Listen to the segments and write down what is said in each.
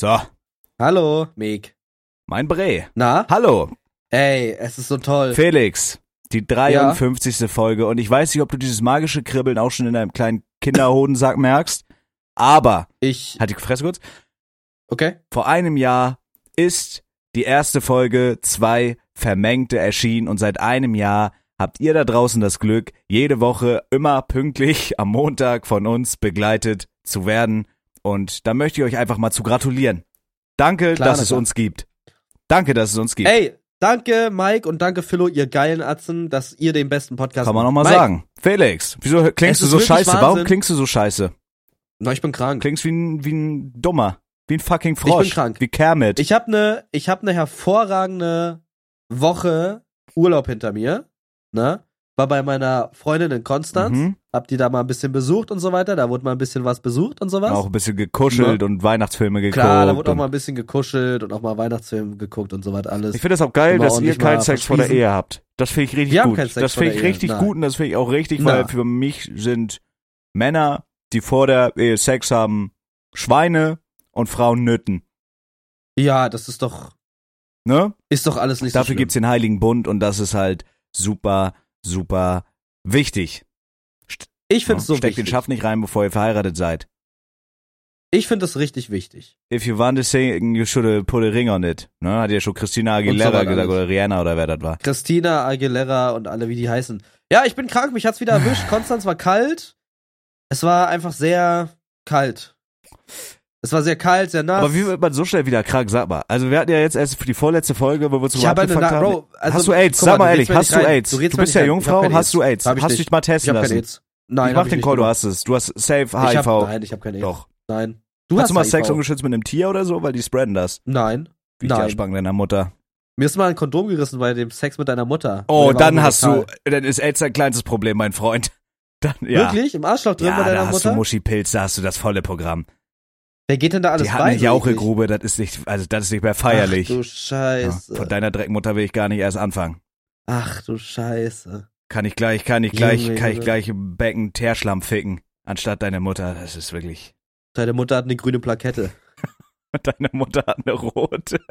So, Hallo, Meg. mein Bre. Na? Hallo, Ey, es ist so toll. Felix. Die 53. Folge und ich weiß nicht, ob du dieses magische Kribbeln auch schon in deinem kleinen Kinderhodensack merkst, aber, Ich. halt die Fresse kurz, Okay. vor einem Jahr ist die erste Folge zwei Vermengte erschienen und seit einem Jahr habt ihr da draußen das Glück, jede Woche immer pünktlich am Montag von uns begleitet zu werden und da möchte ich euch einfach mal zu gratulieren. Danke, Klar, dass es uns gibt. Danke, dass es uns gibt. Ey, danke Mike und danke Philo, ihr geilen Atzen, dass ihr den besten Podcast Kann man noch macht. mal Mike, sagen. Felix, wieso Es klingst du so scheiße? Warum Wahnsinn. klingst du so scheiße? Na, ich bin krank. Klingst wie ein, wie ein Dummer. Wie ein fucking Frosch. bin krank. Wie Kermit. Ich habe ne, ich habe ne hervorragende Woche Urlaub hinter mir, ne? War bei meiner Freundin in Konstanz, Mhm. Hab die da mal ein bisschen besucht und so weiter, da wurde mal ein bisschen was besucht und sowas. Auch ein bisschen gekuschelt und Weihnachtsfilme geguckt. Klar, da wurde auch mal ein bisschen gekuschelt und auch mal Weihnachtsfilm geguckt und so was alles. Ich finde das auch geil, dass ihr ordentlich keinen Sex vor der. Ehe habt. Das finde ich richtig Wir gut. das finde ich richtig nein. gut und das finde ich auch richtig, Na. weil für mich sind Männer, die vor der Ehe Sex haben, Schweine und Frauen Nütten. Ja, das ist doch, Ne? ist doch alles nicht Dafür so gibt's den Heiligen Bund und das ist halt super, super wichtig. Ich finde es so Steckt den wichtig. Schaft nicht rein, bevor ihr verheiratet seid. Ich finde es richtig wichtig. If you want to sing, you should put a ring on it. Ne? Hat ja schon Christina Aguilera weiter gesagt oder Rihanna oder wer das war. Christina Aguilera und alle, wie die heißen. Ja, ich bin krank, mich hat's wieder erwischt. Konstanz war kalt. Es war einfach sehr kalt. Es war sehr kalt, sehr nass. Aber wie wird man so schnell wieder krank? Sag mal. Also wir hatten ja jetzt erst für die vorletzte Folge, wo wir abgefuckt Na haben. Bro, also, hast du AIDS? Sag mal du ehrlich, hast du rein. AIDS? Du, mir bist ja rein. Jungfrau, hast du AIDS? Hast nicht. dich mal Ich testen lassen? Nein, ich mach den nicht Call, du hast es. Du hast safe Ich hab, HIV. nein, ich habe kein AIDS. Doch. Nein. Du hast hast du mal HIV. Sex ungeschützt mit einem Tier oder so? Weil die spreaden das. Nein. Wie die Nein. Erspangen deiner Mutter. Mir ist mal ein Kondom gerissen bei dem Sex mit deiner Mutter. Oh, dann hast total- du, dann ist AIDS dein kleinstes Problem, mein Freund. Dann, ja. Wirklich? Im Arschloch drin Ja, bei deiner da hast Mutter? du Muschipilz, da hast du das volle Programm. Wer geht denn da alles Die hat eine? Jauchegrube, das ist nicht, also das ist nicht mehr feierlich. Ach du Ja, Scheiße. von deiner Dreckmutter will ich gar nicht erst anfangen. Ach du Scheiße. Kann ich gleich, kann ich gleich, Junge, kann ich Junge. gleich im Becken Teerschlamm ficken, anstatt deine Mutter. Das ist wirklich. Deine Mutter hat eine grüne Plakette. Deine Mutter hat eine rote.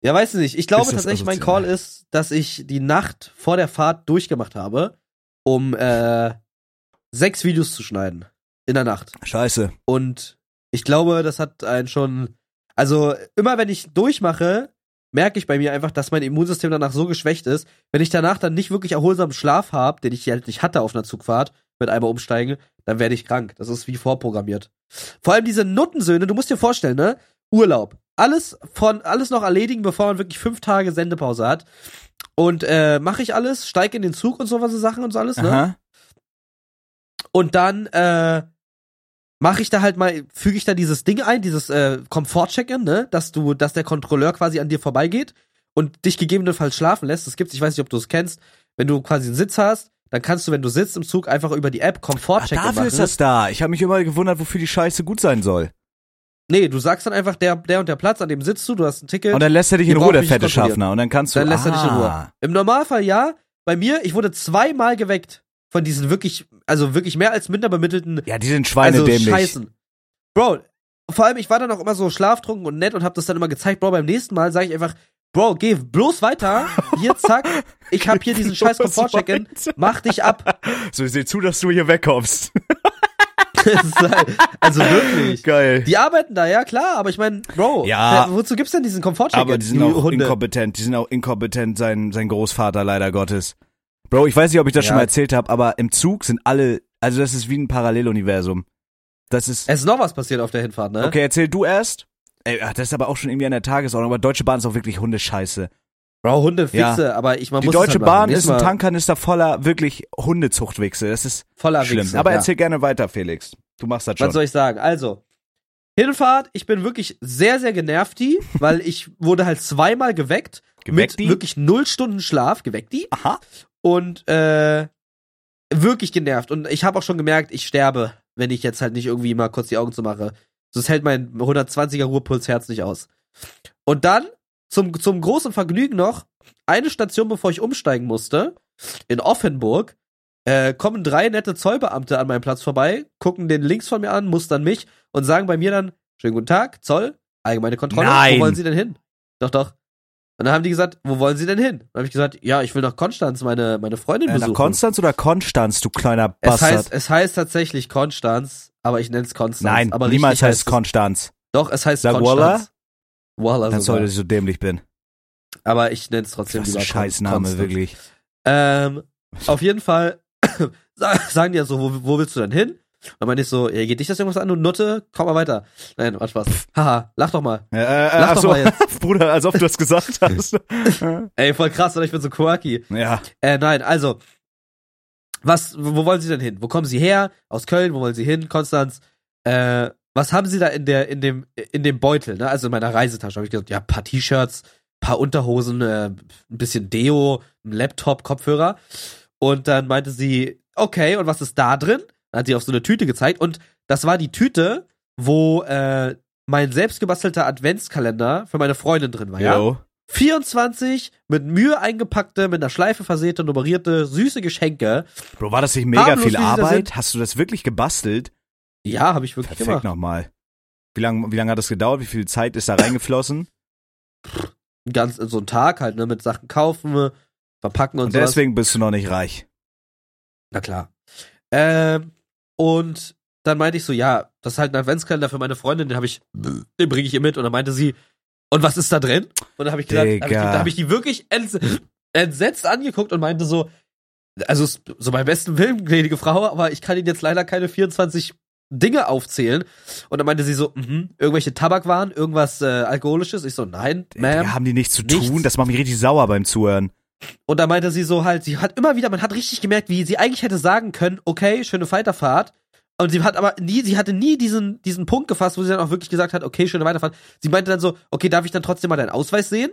Ja, weißt du nicht. Ich glaube tatsächlich, mein. Call ist, dass ich die Nacht vor der Fahrt durchgemacht habe, um äh, sechs Videos zu schneiden. In der Nacht. Scheiße. Und ich glaube, das hat einen schon. Also, immer wenn ich durchmache, merke ich bei mir einfach, dass mein Immunsystem danach so geschwächt ist. Wenn ich danach dann nicht wirklich erholsamen Schlaf habe, den ich halt nicht hatte auf einer Zugfahrt, mit einmal umsteigen, dann werde ich krank. Das ist wie vorprogrammiert. Vor allem diese Nuttensöhne, du musst dir vorstellen, ne? Urlaub. Alles von, alles noch erledigen, bevor man wirklich fünf Tage Sendepause hat. Und äh, mache ich alles, steig in den Zug und so was so Sachen und so alles, ne? Aha. Und dann äh, mache ich da halt mal, füge ich da dieses Ding ein, dieses äh, Komfort-Check-In, ne, dass du, dass der Kontrolleur quasi an dir vorbeigeht und dich gegebenenfalls schlafen lässt. Das gibt's, ich weiß nicht, ob du es kennst. Wenn du quasi einen Sitz hast, dann kannst du, wenn du sitzt im Zug, einfach über die App Komfort-Check-In dafür machen. ist das da. Ich habe mich immer gewundert, wofür die Scheiße gut sein soll. Nee, du sagst dann einfach, der, der und der Platz, an dem sitzt du, du hast ein Ticket. Und dann lässt er dich in Ruhe, der fette. Schaffner. Und dann kannst du. Dann lässt er dich in Ruhe. ah. Im Normalfall ja. Bei mir, ich wurde zweimal geweckt von diesen wirklich, also wirklich mehr als minder bemittelten Ja, die sind schweinedämlich. Also scheißen. Bro, vor allem, ich war dann auch immer so schlaftrunken und nett und hab das dann immer gezeigt. Bro, beim nächsten Mal sage ich einfach, Bro, geh bloß weiter. Hier, zack. Ich hab hier diesen scheiß Komfort-Check-In. Mach dich ab. So, ich seh zu, dass du hier wegkommst. Also wirklich. Geil. Die arbeiten da, ja klar, aber ich mein, Bro, Ja. wozu gibt's denn diesen Komfort-Check-In? Aber die sind die auch Hunde? inkompetent. Die sind auch inkompetent, sein, sein Großvater, leider Gottes. Bro, ich weiß nicht, ob ich das Ja. schon mal erzählt habe, aber im Zug sind alle, also das ist wie ein Paralleluniversum. Das ist, Es ist noch was passiert auf der Hinfahrt, ne? okay, erzähl du erst. Ey, ach, das ist aber auch schon irgendwie an der Tagesordnung, aber Deutsche Bahn ist auch wirklich Hundescheiße. Bro, Hunde Ja. aber ich man Die muss Deutsche halt. Bahn ist ein Tankkanister voller wirklich Hundezuchtwichse. Das ist voller schlimm. Wichse, aber ja. erzähl gerne weiter, Felix. Du machst das schon. Was soll ich sagen? Also, Hinfahrt, ich bin wirklich sehr, sehr genervt, die, weil ich wurde halt zweimal geweckt. Geweckt mit die? wirklich null Stunden Schlaf, geweckt die. Aha. Und äh, wirklich genervt. Und ich habe auch schon gemerkt, ich sterbe, wenn ich jetzt halt nicht irgendwie mal kurz die Augen zu mache. Sonst hält mein 120er Ruhepulsherz nicht aus. Und dann, zum, zum großen Vergnügen noch, eine Station, bevor ich umsteigen musste, in Offenburg, äh, kommen drei nette Zollbeamte an meinem Platz vorbei, gucken den links von mir an, mustern mich und sagen bei mir dann, schönen guten Tag, Zoll, allgemeine Kontrolle, Nein. wo wollen Sie denn hin? Doch, doch. Und dann haben die gesagt, wo wollen Sie denn hin? Dann habe ich gesagt, ja, ich will nach Konstanz meine, meine Freundin Äh, besuchen. nach Konstanz oder Konstanz, du kleiner es Bastard? heißt, es heißt tatsächlich Konstanz, aber ich nenne es Konstanz. Nein, aber niemals heißt es es- Konstanz. Doch, es heißt Sag Konstanz. Walla Dann sogar. soll, dass ich so dämlich bin. Aber ich nenne es trotzdem Was lieber Scheißname, Konstanz. wirklich. Ähm, auf jeden Fall sa- sagen die ja so, wo, wo willst du denn hin? Und dann meine ich so, ja, geht dich das irgendwas an, du Nutte? Komm mal weiter. Nein, was Spaß. Haha, lach doch mal. Äh, äh, Lach ach doch so, mal jetzt. Bruder, als ob du das gesagt hast. Ey, voll krass, oder ich bin so quirky. ja. Äh, nein, also, was, wo wo wollen Sie denn hin? Wo kommen Sie her? Aus Köln, wo wollen Sie hin? Konstanz. Äh, was haben Sie da in der, in dem, in dem Beutel, ne? Also in meiner Reisetasche habe ich gesagt, ja, paar T-Shirts, paar Unterhosen, äh, ein bisschen Deo, ein Laptop, Kopfhörer. Und dann meinte sie, okay, und was ist da drin? Hat sie auf so eine Tüte gezeigt und das war die Tüte, wo äh, mein selbstgebastelter Adventskalender für meine Freundin drin war, ja? Yo. 24 mit Mühe eingepackte, mit einer Schleife versäte, nummerierte, süße Geschenke. Bro, war das nicht mega Harmlos, viel Arbeit? Hast du das wirklich gebastelt? Ja, habe ich wirklich Perfekt gemacht. nochmal. Wie lange wie lang hat das gedauert? Wie viel Zeit ist da reingeflossen? Ganz so ein Tag halt, ne, mit Sachen kaufen, verpacken und, Und sowas. deswegen bist du noch nicht reich. Na klar. Ähm, und dann meinte ich so, ja, das ist halt ein Adventskalender für meine Freundin, den habe ich, den bringe ich ihr mit. Und dann meinte sie, und was ist da drin? Und dann habe ich gesagt, hab da habe ich die wirklich ents entsetzt angeguckt und meinte so, also so beim besten Willen, gnädige Frau, aber ich kann Ihnen jetzt leider keine 24 Dinge aufzählen. Und dann meinte sie so, mhm, irgendwelche Tabakwaren, irgendwas äh, Alkoholisches. Ich so, nein, Ma'am. haben die nichts zu nichts. tun? Das macht mich richtig sauer beim Zuhören. Und da meinte sie so halt, sie hat immer wieder, man hat richtig gemerkt, wie sie eigentlich hätte sagen können, okay, schöne Weiterfahrt. Und sie hat aber nie, sie hatte nie diesen, diesen Punkt gefasst, wo sie dann auch wirklich gesagt hat, okay, schöne Weiterfahrt. Sie meinte dann so, okay, darf ich dann trotzdem mal deinen Ausweis sehen?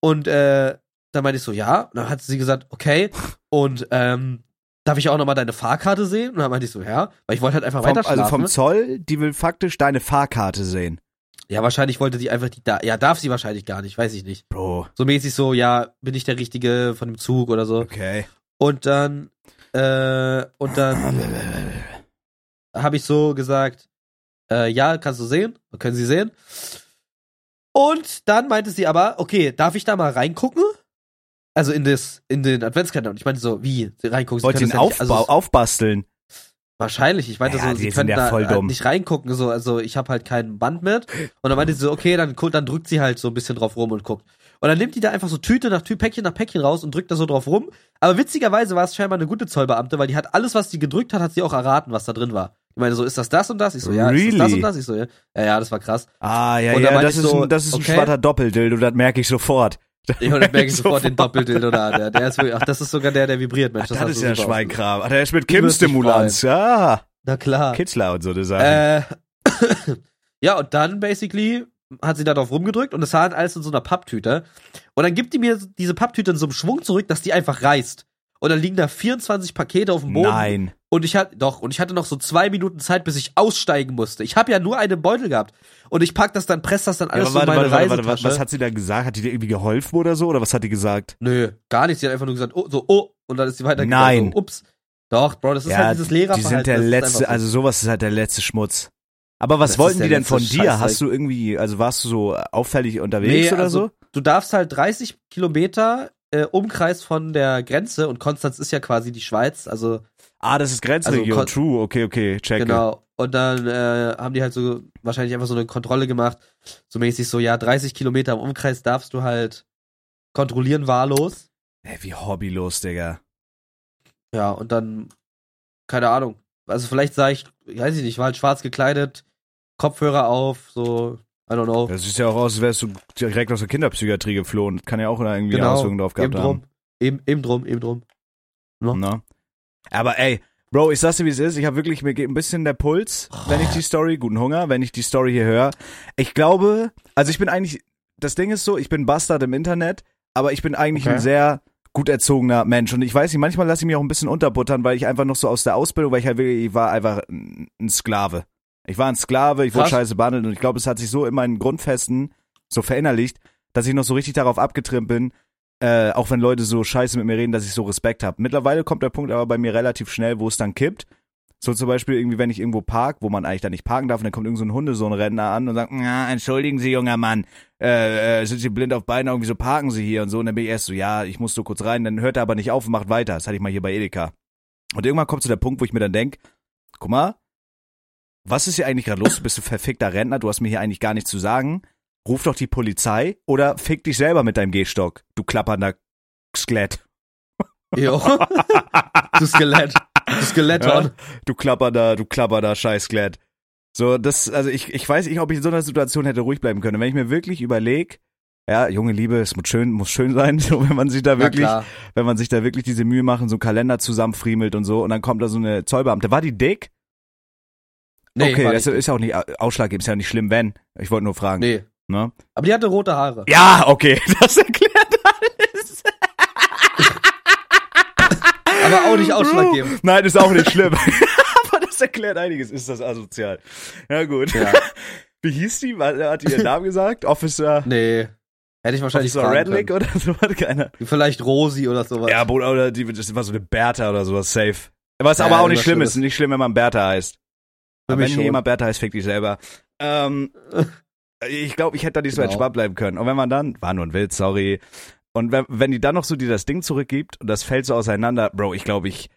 Und äh, dann meinte ich so, ja. Und dann hat sie gesagt, okay. Und ähm, darf ich auch noch mal deine Fahrkarte sehen? Und dann meinte ich so, ja. Weil ich wollte halt einfach weiter also vom? Zoll, die will faktisch deine Fahrkarte sehen. Ja, wahrscheinlich wollte sie einfach die da. Ja, darf sie wahrscheinlich gar nicht, weiß ich nicht. Bro, So mäßig so, ja, bin ich der Richtige von dem Zug oder so. okay. Und dann, äh, und dann habe ich so gesagt, äh, ja, kannst du sehen, können Sie sehen. Und dann meinte sie aber, okay, darf ich da mal reingucken? Also in das, in den Adventskalender. Und ich meinte so, wie, reingucken? Sie Wollt ihr ihn nicht- aufbau, also, aufbasteln? Wahrscheinlich, ich meinte Ja, so, sie können ja da voll äh, dumm. nicht reingucken, so, also ich habe halt kein Band mit. Und dann meinte sie so, okay, dann, dann drückt sie halt so ein bisschen drauf rum und guckt. Und dann nimmt die da einfach so Tüte nach Tüte, Päckchen nach Päckchen raus und drückt da so drauf rum. Aber witzigerweise war es scheinbar eine gute Zollbeamte, weil die hat alles, was sie gedrückt hat, hat sie auch erraten, was da drin war. Ich meine so, ist das das und das? Ich so, ja, ist das das Really? und das? Ich so, ja, ja, ja das war krass. Ah, ja, ja, das ist, so, ein, das ist ein okay. schwarzer Doppeldildo, das merke ich sofort. Ich, und dann merke ich sofort den Doppeldildo da. Der, der ist wirklich, ach, das ist sogar der, der vibriert, Mensch. Das, hast ist ja Schweinkram. Ach, der ist mit Kim-Stimulanz. Ja. Na klar. Kitzler und so eine. Äh, ja, und dann basically hat sie da drauf rumgedrückt und es war halt alles in so einer Papptüte. Und dann gibt die mir diese Papptüte in so einem Schwung zurück, dass die einfach reißt. Und dann liegen da 24 Pakete auf dem Boden. Nein. Und ich hatte, doch, und ich hatte noch so zwei Minuten Zeit, bis ich aussteigen musste. Ich habe ja nur einen Beutel gehabt. Und ich pack das dann, press das dann Ja, alles aber warte, so in meine warte, warte, warte, was hat sie da gesagt? Hat die dir irgendwie geholfen oder so? Oder was hat die gesagt? Nö, gar nichts. Sie hat einfach nur gesagt, oh, so, oh, und dann ist sie weitergegangen. Nein. So, ups. Doch, Bro, das ist halt dieses die Lehrerverhalten. sind der letzte, so. also sowas ist halt der letzte Schmutz. Aber was Das wollten die denn von dir? Scheißdreck. Hast du irgendwie, also warst du so auffällig unterwegs Nee, oder also, so? Du darfst halt 30 Kilometer äh, Umkreis von der Grenze und Konstanz ist ja quasi die Schweiz, also Ah, das ist Grenzregion. also, True, okay, okay, check. genau. Und dann äh, haben die halt so wahrscheinlich einfach so eine Kontrolle gemacht, so mäßig so, ja, 30 Kilometer im Umkreis darfst du halt kontrollieren wahllos. Ey, wie hobbylos, Digga. Ja, und dann, keine Ahnung. Also vielleicht sah ich, weiß ich nicht, war halt schwarz gekleidet, Kopfhörer auf, so, I don't know. Das sieht ja auch aus, als wärst du direkt aus der Kinderpsychiatrie geflohen. Kann ja auch irgendwie genau, Auswirkungen drauf eben gehabt drum, haben. eben, eben drum, eben drum. Ne? Aber ey, Bro, ich sag's dir, wie es ist. Ich habe wirklich, mir geht ein bisschen der Puls, wenn ich die Story, guten Hunger, wenn ich die Story hier höre. Ich glaube, also ich bin eigentlich, das Ding ist so, ich bin Bastard im Internet, aber ich bin eigentlich Okay. ein sehr gut erzogener Mensch. Und ich weiß nicht, manchmal lasse ich mich auch ein bisschen unterbuttern, weil ich einfach noch so aus der Ausbildung, weil ich halt wirklich, ich war einfach ein Sklave. Ich war ein Sklave, ich wurde Krass. scheiße behandelt und ich glaube, es hat sich so in meinen Grundfesten so verinnerlicht, dass ich noch so richtig darauf abgetrimmt bin, Äh, auch wenn Leute so scheiße mit mir reden, dass ich so Respekt habe. Mittlerweile kommt der Punkt aber bei mir relativ schnell, wo es dann kippt. So zum Beispiel irgendwie, wenn ich irgendwo park, wo man eigentlich da nicht parken darf, und dann kommt irgend so ein Hundesohnrentner an und sagt, ja, entschuldigen Sie, junger Mann, äh, äh, sind Sie blind auf Beine, irgendwie so parken Sie hier und so. Und dann bin ich erst so, ja, ich muss so kurz rein, dann hört er aber nicht auf und macht weiter. Das hatte ich mal hier bei Edeka. Und irgendwann kommt zu der Punkt, wo ich mir dann denk, guck mal, was ist hier eigentlich gerade los? Du bist ein verfickter Rentner, du hast mir hier eigentlich gar nichts zu sagen. Ruf doch die Polizei oder fick dich selber mit deinem Gehstock, du klappernder Skelett. Jo. du Skelett. Du Skeletton. Ja, du klappernder, du klappernder Scheißskelett. So, das, also ich, ich weiß nicht, ob ich in so einer Situation hätte ruhig bleiben können. Wenn ich mir wirklich überlege, ja, junge Liebe, es muss schön, muss schön sein, so wenn man sich da wirklich, wenn man sich da wirklich diese Mühe macht und so einen Kalender zusammenfriemelt und so und dann kommt da so eine Zollbeamte. War die dick? Nee, okay, das ist ja auch nicht ausschlaggebend, ist ja nicht schlimm, wenn. Ich wollte nur fragen. Nee. Ne? Aber die hatte rote Haare. Ja, okay, das erklärt alles. Aber auch nicht ausschlaggebend. Nein, ist auch nicht schlimm. Aber das erklärt einiges. Ist das asozial? Ja, gut. Ja. Wie hieß die? Hat die ihren Namen gesagt? Officer? Nee. Hätte ich wahrscheinlich Officer Redlick oder so was? Keiner. Vielleicht Rosi oder sowas. Ja, oder die, das war so eine Bertha oder sowas, safe. Was ja, aber auch nicht schlimm ist. Nicht schlimm, wenn man Bertha heißt. Aber wenn jemand Bertha heißt, fick dich selber. Ähm, ich glaube, ich hätte da nicht genau. so entspannt bleiben können. Und wenn man dann, war nur ein Wild, sorry. Und wenn, wenn die dann noch so dir das Ding zurückgibt und das fällt so auseinander, Bro, ich glaube, ich,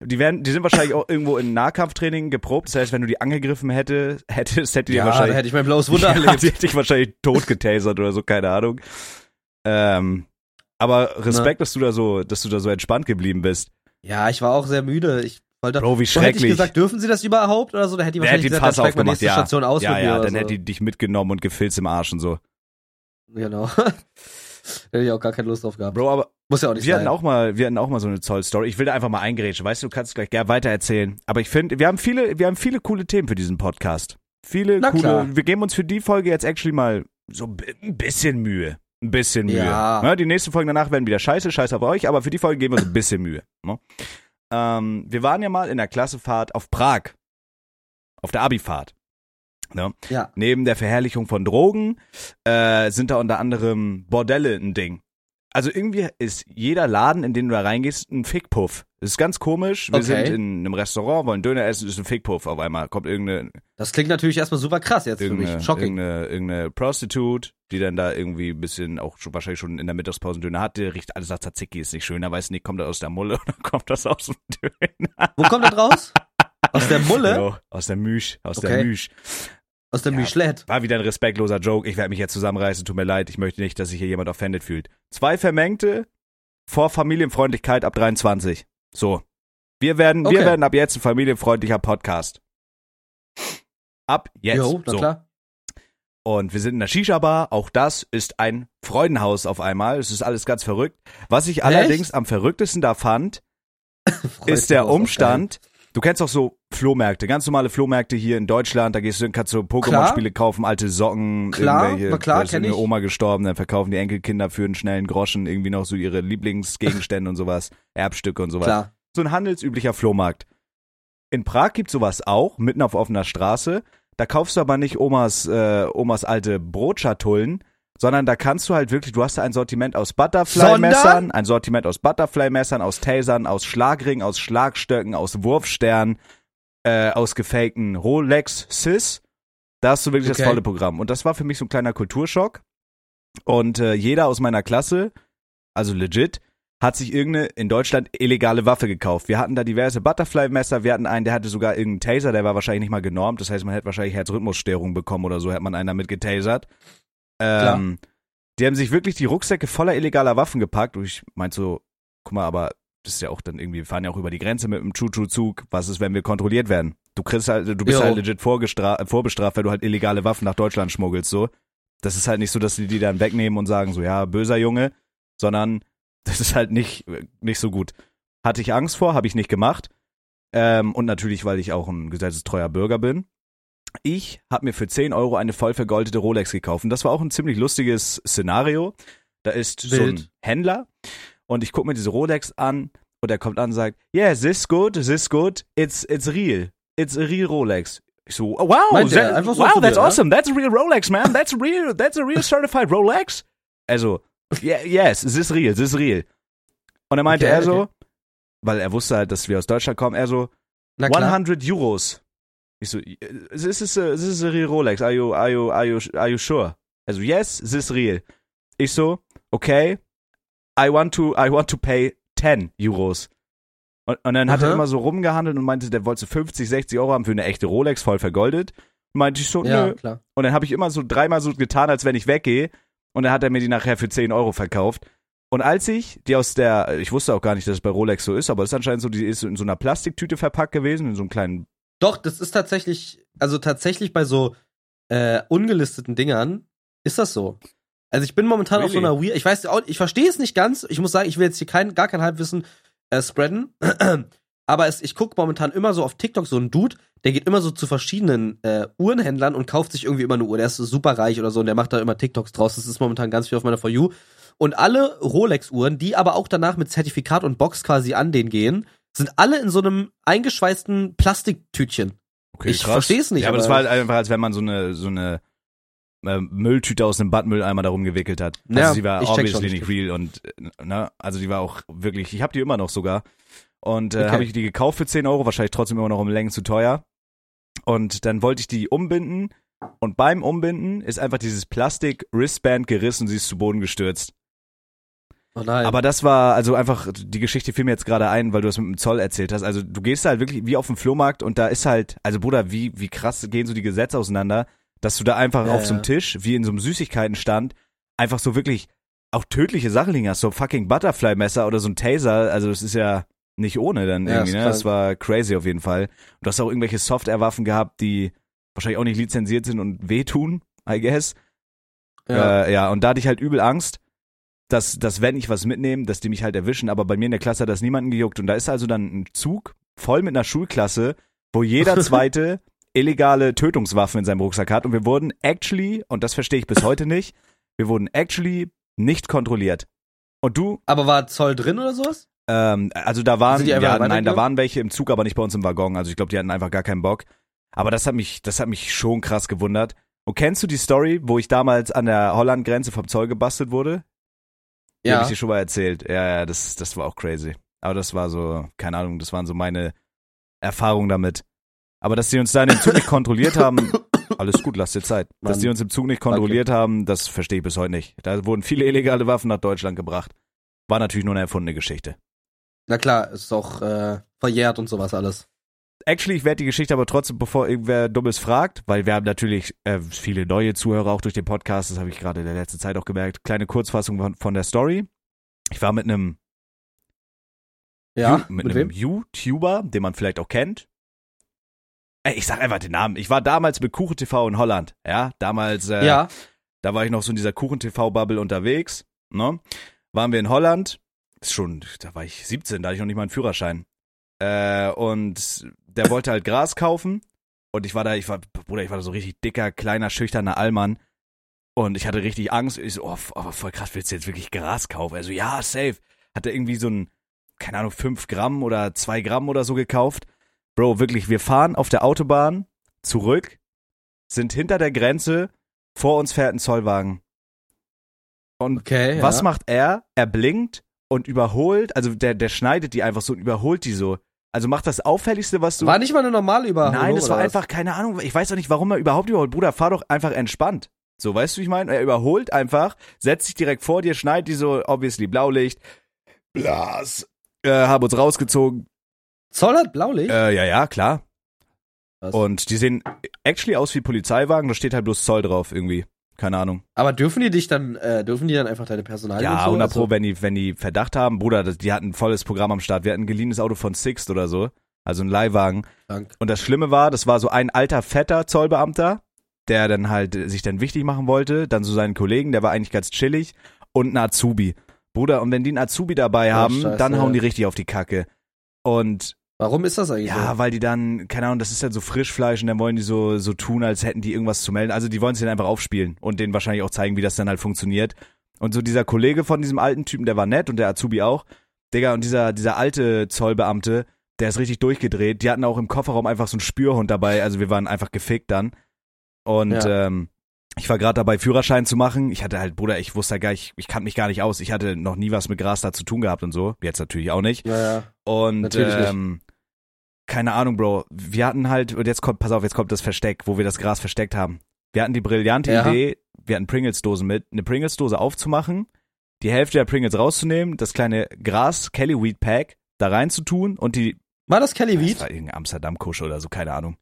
die werden, die sind wahrscheinlich auch irgendwo in Nahkampftraining geprobt. Das heißt, wenn du die angegriffen hätte, hättest, hätte die ja, wahrscheinlich. Ja, hätte ich mein blaues Wunder ja, erlebt. hätte ich wahrscheinlich tot getasert oder so, keine Ahnung. Ähm, aber Respekt, Na. dass du da so, dass du da so entspannt geblieben bist. Ja, ich war auch sehr müde. Ich wollte Bro, wie schrecklich. Hätte ich gesagt, dürfen sie das überhaupt oder so? Da hätte die wahrscheinlich gesagt, Fass nächste ja. Station aus Ja, ja, dann so. hätte die dich mitgenommen und gefilzt im Arsch und so. Genau. hätte ich auch gar keine Lust drauf gehabt. Bro, aber muss ja auch nicht wir sein. hatten auch mal, wir hatten auch mal so eine Zoll-Story. Ich will da einfach mal eingrätschen. Weißt du, du kannst gleich gerne weiter erzählen. Aber ich finde, wir haben viele, wir haben viele coole Themen für diesen Podcast. Viele Na coole. Klar. Wir geben uns für die Folge jetzt actually mal so ein bisschen Mühe. Ein bisschen Mühe. Ja. ja. die nächsten Folgen danach werden wieder scheiße, scheiße auf euch, aber für die Folge geben wir uns ein bisschen Mühe. Ne? Ähm, wir waren ja mal in der Klassefahrt auf Prag. Auf der Abifahrt. Ne? Ja. Neben der Verherrlichung von Drogen äh, sind da unter anderem Bordelle ein Ding. Also irgendwie ist jeder Laden, in den du da reingehst, ein Fickpuff. Das ist ganz komisch. Wir Okay. sind in einem Restaurant, wollen Döner essen, ist ein Fickpuff auf einmal. Kommt irgendeine, Das klingt natürlich erstmal super krass jetzt für mich. Shocking. irgendeine, irgendeine Prostitute, die dann da irgendwie ein bisschen auch schon, wahrscheinlich schon in der Mittagspause einen Döner hatte, riecht alles nach Tzatziki, ist nicht schön, da weiß nicht, kommt das aus der Mulle oder kommt das aus dem Döner? Wo kommt das raus? Aus der Mulle? Jo, aus der Müsch, aus der Okay. Müsch. Aus dem Ja. Michelet? War wieder ein respektloser Joke. Ich werde mich jetzt zusammenreißen. Tut mir leid. Ich möchte nicht, dass sich hier jemand offended fühlt. Zwei Vermengte vor Familienfreundlichkeit ab 23. So. Wir werden, wir Okay. werden ab jetzt ein familienfreundlicher Podcast. Ab jetzt. Jo, na so. klar. Und wir sind in der Shisha-Bar. Auch das ist ein Freudenhaus auf einmal. Es ist alles ganz verrückt. Was ich allerdings am verrücktesten da fand, ist der Umstand, du kennst doch so Flohmärkte, ganz normale Flohmärkte hier in Deutschland, da gehst du kannst du Pokémon-Spiele kaufen, alte Socken, Klar, irgendwelche, klar, da ist eine. Oma gestorben, dann verkaufen die Enkelkinder für einen schnellen Groschen irgendwie noch so ihre Lieblingsgegenstände und sowas, Erbstücke und sowas. Klar. So ein handelsüblicher Flohmarkt. In Prag gibt's sowas auch, mitten auf offener Straße. Da kaufst du aber nicht Omas, äh, Omas alte Brotschatullen, sondern da kannst du halt wirklich, du hast da ein Sortiment aus Butterfly-Messern, ein Sortiment aus Butterfly-Messern, aus Tasern, aus Schlagringen, aus Schlagstöcken, aus Wurfsternen, äh, aus gefakten Rolex Sis. Da hast du wirklich das Okay. volle Programm. Und das war für mich so ein kleiner Kulturschock. Und äh, jeder aus meiner Klasse, also legit, hat sich irgendeine in Deutschland illegale Waffe gekauft. Wir hatten da diverse Butterfly-Messer, wir hatten einen, der hatte sogar irgendeinen Taser, der war wahrscheinlich nicht mal genormt. Das heißt, man hätte wahrscheinlich Herzrhythmusstörungen bekommen oder so, hätte man einen damit getasert. Ähm, die haben sich wirklich die Rucksäcke voller illegaler Waffen gepackt. Und ich meinte so, guck mal, aber das ist ja auch dann irgendwie, wir fahren ja auch über die Grenze mit dem Chu-Chu-Zug. Was ist, wenn wir kontrolliert werden? Du kriegst halt, du bist Jo. halt legit vorbestraft, weil du halt illegale Waffen nach Deutschland schmuggelst, so. Das ist halt nicht so, dass die die dann wegnehmen und sagen so, ja, böser Junge, sondern das ist halt nicht, nicht so gut. Hatte ich Angst vor, habe ich nicht gemacht. Ähm, und natürlich, weil ich auch ein gesetzestreuer Bürger bin. Ich habe mir für 10 Euro eine voll vergoldete Rolex gekauft. Und das war auch ein ziemlich lustiges Szenario. Da ist so ein. Händler und ich gucke mir diese Rolex an und er kommt an und sagt, yeah, this good, this good, it's, it's real. It's a real Rolex. Ich so, oh, wow, Meint that, so wow, that's dir, ne? awesome, that's a real Rolex, man, that's real, that's a real certified Rolex. Also, Yeah, yes, es ist real, es ist real. Und dann meinte Okay, er so, okay. weil er wusste halt, dass wir aus Deutschland kommen, er so, Na klar. 100 Euros. Ich so, this is a, this is a real Rolex. Are you, are you, are you, are you sure? Also, yes, this is real. Ich so, okay, I want to, I want to pay 10 Euros. Und, und dann hat er Aha. immer so rumgehandelt und meinte, der wollte so 50, 60 Euro haben für eine echte Rolex, voll vergoldet. Und meinte ich so, Ja, nö. klar. Und dann habe ich immer so dreimal so getan, als wenn ich weggehe. Und dann hat er mir die nachher für 10 Euro verkauft. Und als ich die aus der, ich wusste auch gar nicht, dass es bei Rolex so ist, aber es ist anscheinend so, die ist in so einer Plastiktüte verpackt gewesen, in so einem kleinen Doch, das ist tatsächlich, also tatsächlich bei so äh, ungelisteten Dingern ist das so. Also ich bin momentan auf so Really? einer Weird, ich weiß auch, ich verstehe es nicht ganz. Ich muss sagen, ich will jetzt hier kein, gar kein Halbwissen äh, spreaden. Aber es, ich gucke momentan immer so auf TikTok so einen Dude, der geht immer so zu verschiedenen äh, Uhrenhändlern und kauft sich irgendwie immer eine Uhr. Der ist super reich oder so und der macht da immer TikToks draus. Das ist momentan ganz viel auf meiner For You. Und alle Rolex-Uhren, die aber auch danach mit Zertifikat und Box quasi an den gehen, sind alle in so einem eingeschweißten Plastiktütchen. Okay, Ich versteh's nicht, Ja, aber das aber- war halt einfach, als wenn man so eine, so eine äh, Mülltüte aus einem Badmülleimer darum gewickelt hat. Also Ja, sie war obviously nicht real und, äh, ne, also die war auch wirklich, ich habe die immer noch sogar. Und äh, Okay. habe ich die gekauft für 10 Euro, wahrscheinlich trotzdem immer noch um Längen zu teuer. Und dann wollte ich die umbinden und beim Umbinden ist einfach dieses Plastik-Wristband gerissen und sie ist zu Boden gestürzt. Oh nein. Aber das war, also einfach, die Geschichte fiel mir jetzt gerade ein, weil du das mit dem Zoll erzählt hast. Also du gehst halt wirklich wie auf dem Flohmarkt und da ist halt, also Bruder, wie, wie krass gehen so die Gesetze auseinander, dass du da einfach Ja, auf so einem. Tisch, wie in so einem Süßigkeitenstand, einfach so wirklich auch tödliche Sachen liegen hast. So fucking Butterfly-Messer oder so ein Taser, also das ist ja nicht ohne dann Ja, irgendwie, ne? Das war crazy auf jeden Fall. Und du hast auch irgendwelche Software-Waffen gehabt, die wahrscheinlich auch nicht lizenziert sind und wehtun, I guess. ja. Äh, ja, und da hatte ich halt übel Angst, dass, dass wenn ich was mitnehme, dass die mich halt erwischen. Aber bei mir in der Klasse hat das niemanden gejuckt. Und da ist also dann ein Zug voll mit einer Schulklasse, wo jeder zweite illegale Tötungswaffen in seinem Rucksack hat. Und wir wurden actually, und das verstehe ich bis heute nicht, wir wurden actually nicht kontrolliert. Und du, Aber war Zoll drin oder sowas? ähm, also da waren, ja, nein, da waren welche im Zug, aber nicht bei uns im Waggon. Also ich glaube, die hatten einfach gar keinen Bock. Aber das hat mich, das hat mich schon krass gewundert. Und kennst du die Story, wo ich damals an der Holland-Grenze vom Zoll gebastelt wurde? Die habe ich dir schon mal erzählt. Ja, ja, das, das war auch crazy. Aber das war so, keine Ahnung, das waren so meine Erfahrungen damit. Aber dass die uns da in dem Zug nicht kontrolliert haben, alles gut, lass dir Zeit. Dass Mann. die uns im Zug nicht kontrolliert haben, das verstehe ich bis heute nicht. Da wurden viele illegale Waffen nach Deutschland gebracht. War natürlich nur eine erfundene Geschichte. Na klar, ist auch äh, verjährt und sowas alles. Actually, ich werde die Geschichte aber trotzdem, bevor irgendwer Dummes fragt, weil wir haben natürlich äh, viele neue Zuhörer auch durch den Podcast, das habe ich gerade in der letzten Zeit auch gemerkt. Kleine Kurzfassung von, von der Story. Ich war mit einem Ja, mit, mit einem wem? YouTuber, den man vielleicht auch kennt. Ey, ich sag einfach den Namen. Ich war damals mit Kuchen TV in Holland. Ja, damals, äh, ja, da war ich noch so in dieser Kuchen TV-Bubble unterwegs. Ne? Waren wir in Holland. Ist schon, da war ich 17, da hatte ich noch nicht mal einen Führerschein. Äh, und der wollte halt Gras kaufen. Und ich war da, ich war, Bruder, ich war da so richtig dicker, kleiner, schüchterner Allmann. Und ich hatte richtig Angst. Ich so, oh, aber voll krass, willst du jetzt wirklich Gras kaufen? Also, ja, safe. Hat er irgendwie so ein, keine Ahnung, fünf Gramm oder zwei Gramm oder so gekauft. Bro, wirklich, wir fahren auf der Autobahn zurück, sind hinter der Grenze, vor uns fährt ein Zollwagen. Und okay. was ja. macht er? Er blinkt und überholt, also der, der schneidet die einfach so und überholt die so. Also macht das Auffälligste, was du. War nicht mal eine normale Überholung. Nein, das war oder was? einfach, keine Ahnung, ich weiß auch nicht, warum er überhaupt überholt. Bruder, fahr doch einfach entspannt. So, weißt du, wie ich meine? Er überholt einfach, setzt sich direkt vor dir, schneidet die so, obviously Blaulicht, Blas, äh, haben uns rausgezogen. Zoll hat Blaulicht? Äh, ja, ja, klar. Was? Und die sehen actually aus wie Polizeiwagen, da steht halt bloß Zoll drauf irgendwie. Keine Ahnung. Aber dürfen die dich dann, äh, dürfen die dann einfach deine Personalien Ja, und so? 100 Also- Pro, wenn die, wenn die Verdacht haben, Bruder, das, die hatten ein volles Programm am Start. Wir hatten ein geliehenes Auto von Sixt oder so, also ein Leihwagen. Krank. Und das Schlimme war, das war so ein alter, fetter Zollbeamter, der dann halt sich dann wichtig machen wollte, dann so seinen Kollegen, der war eigentlich ganz chillig und ein Azubi. Bruder, und wenn die einen Azubi dabei Ja, haben, scheiße, dann hauen ja. die richtig auf die Kacke. Und Warum ist das eigentlich ja, so? weil die dann, keine Ahnung, das ist halt so Frischfleisch und dann wollen die so, so tun, als hätten die irgendwas zu melden. Also die wollen es denen einfach aufspielen und denen wahrscheinlich auch zeigen, wie das dann halt funktioniert. Und so dieser Kollege von diesem alten Typen, der war nett und der Azubi auch. Digga, und dieser, dieser alte Zollbeamte, der ist richtig durchgedreht. Die hatten auch im Kofferraum einfach so einen Spürhund dabei. Also wir waren einfach gefickt dann. Und Ja. ähm, Ich war gerade dabei, Führerschein zu machen. Ich hatte halt, Bruder, ich wusste gar nicht, ich kannte mich gar nicht aus. Ich hatte noch nie was mit Gras da zu tun gehabt und so. Jetzt natürlich auch nicht. Ja, ja. Und Natürlich nicht. Keine Ahnung, Bro. Wir hatten halt, und jetzt kommt, pass auf, jetzt kommt das Versteck, wo wir das Gras versteckt haben. Wir hatten die brillante Ja. Idee, wir hatten Pringles-Dosen mit, eine Pringles-Dose aufzumachen, die Hälfte der Pringles rauszunehmen, das kleine Gras, Kelly Weed Pack, da reinzutun und die, War das Kelly das Weed? war irgendein Amsterdam-Kusch oder so, keine Ahnung.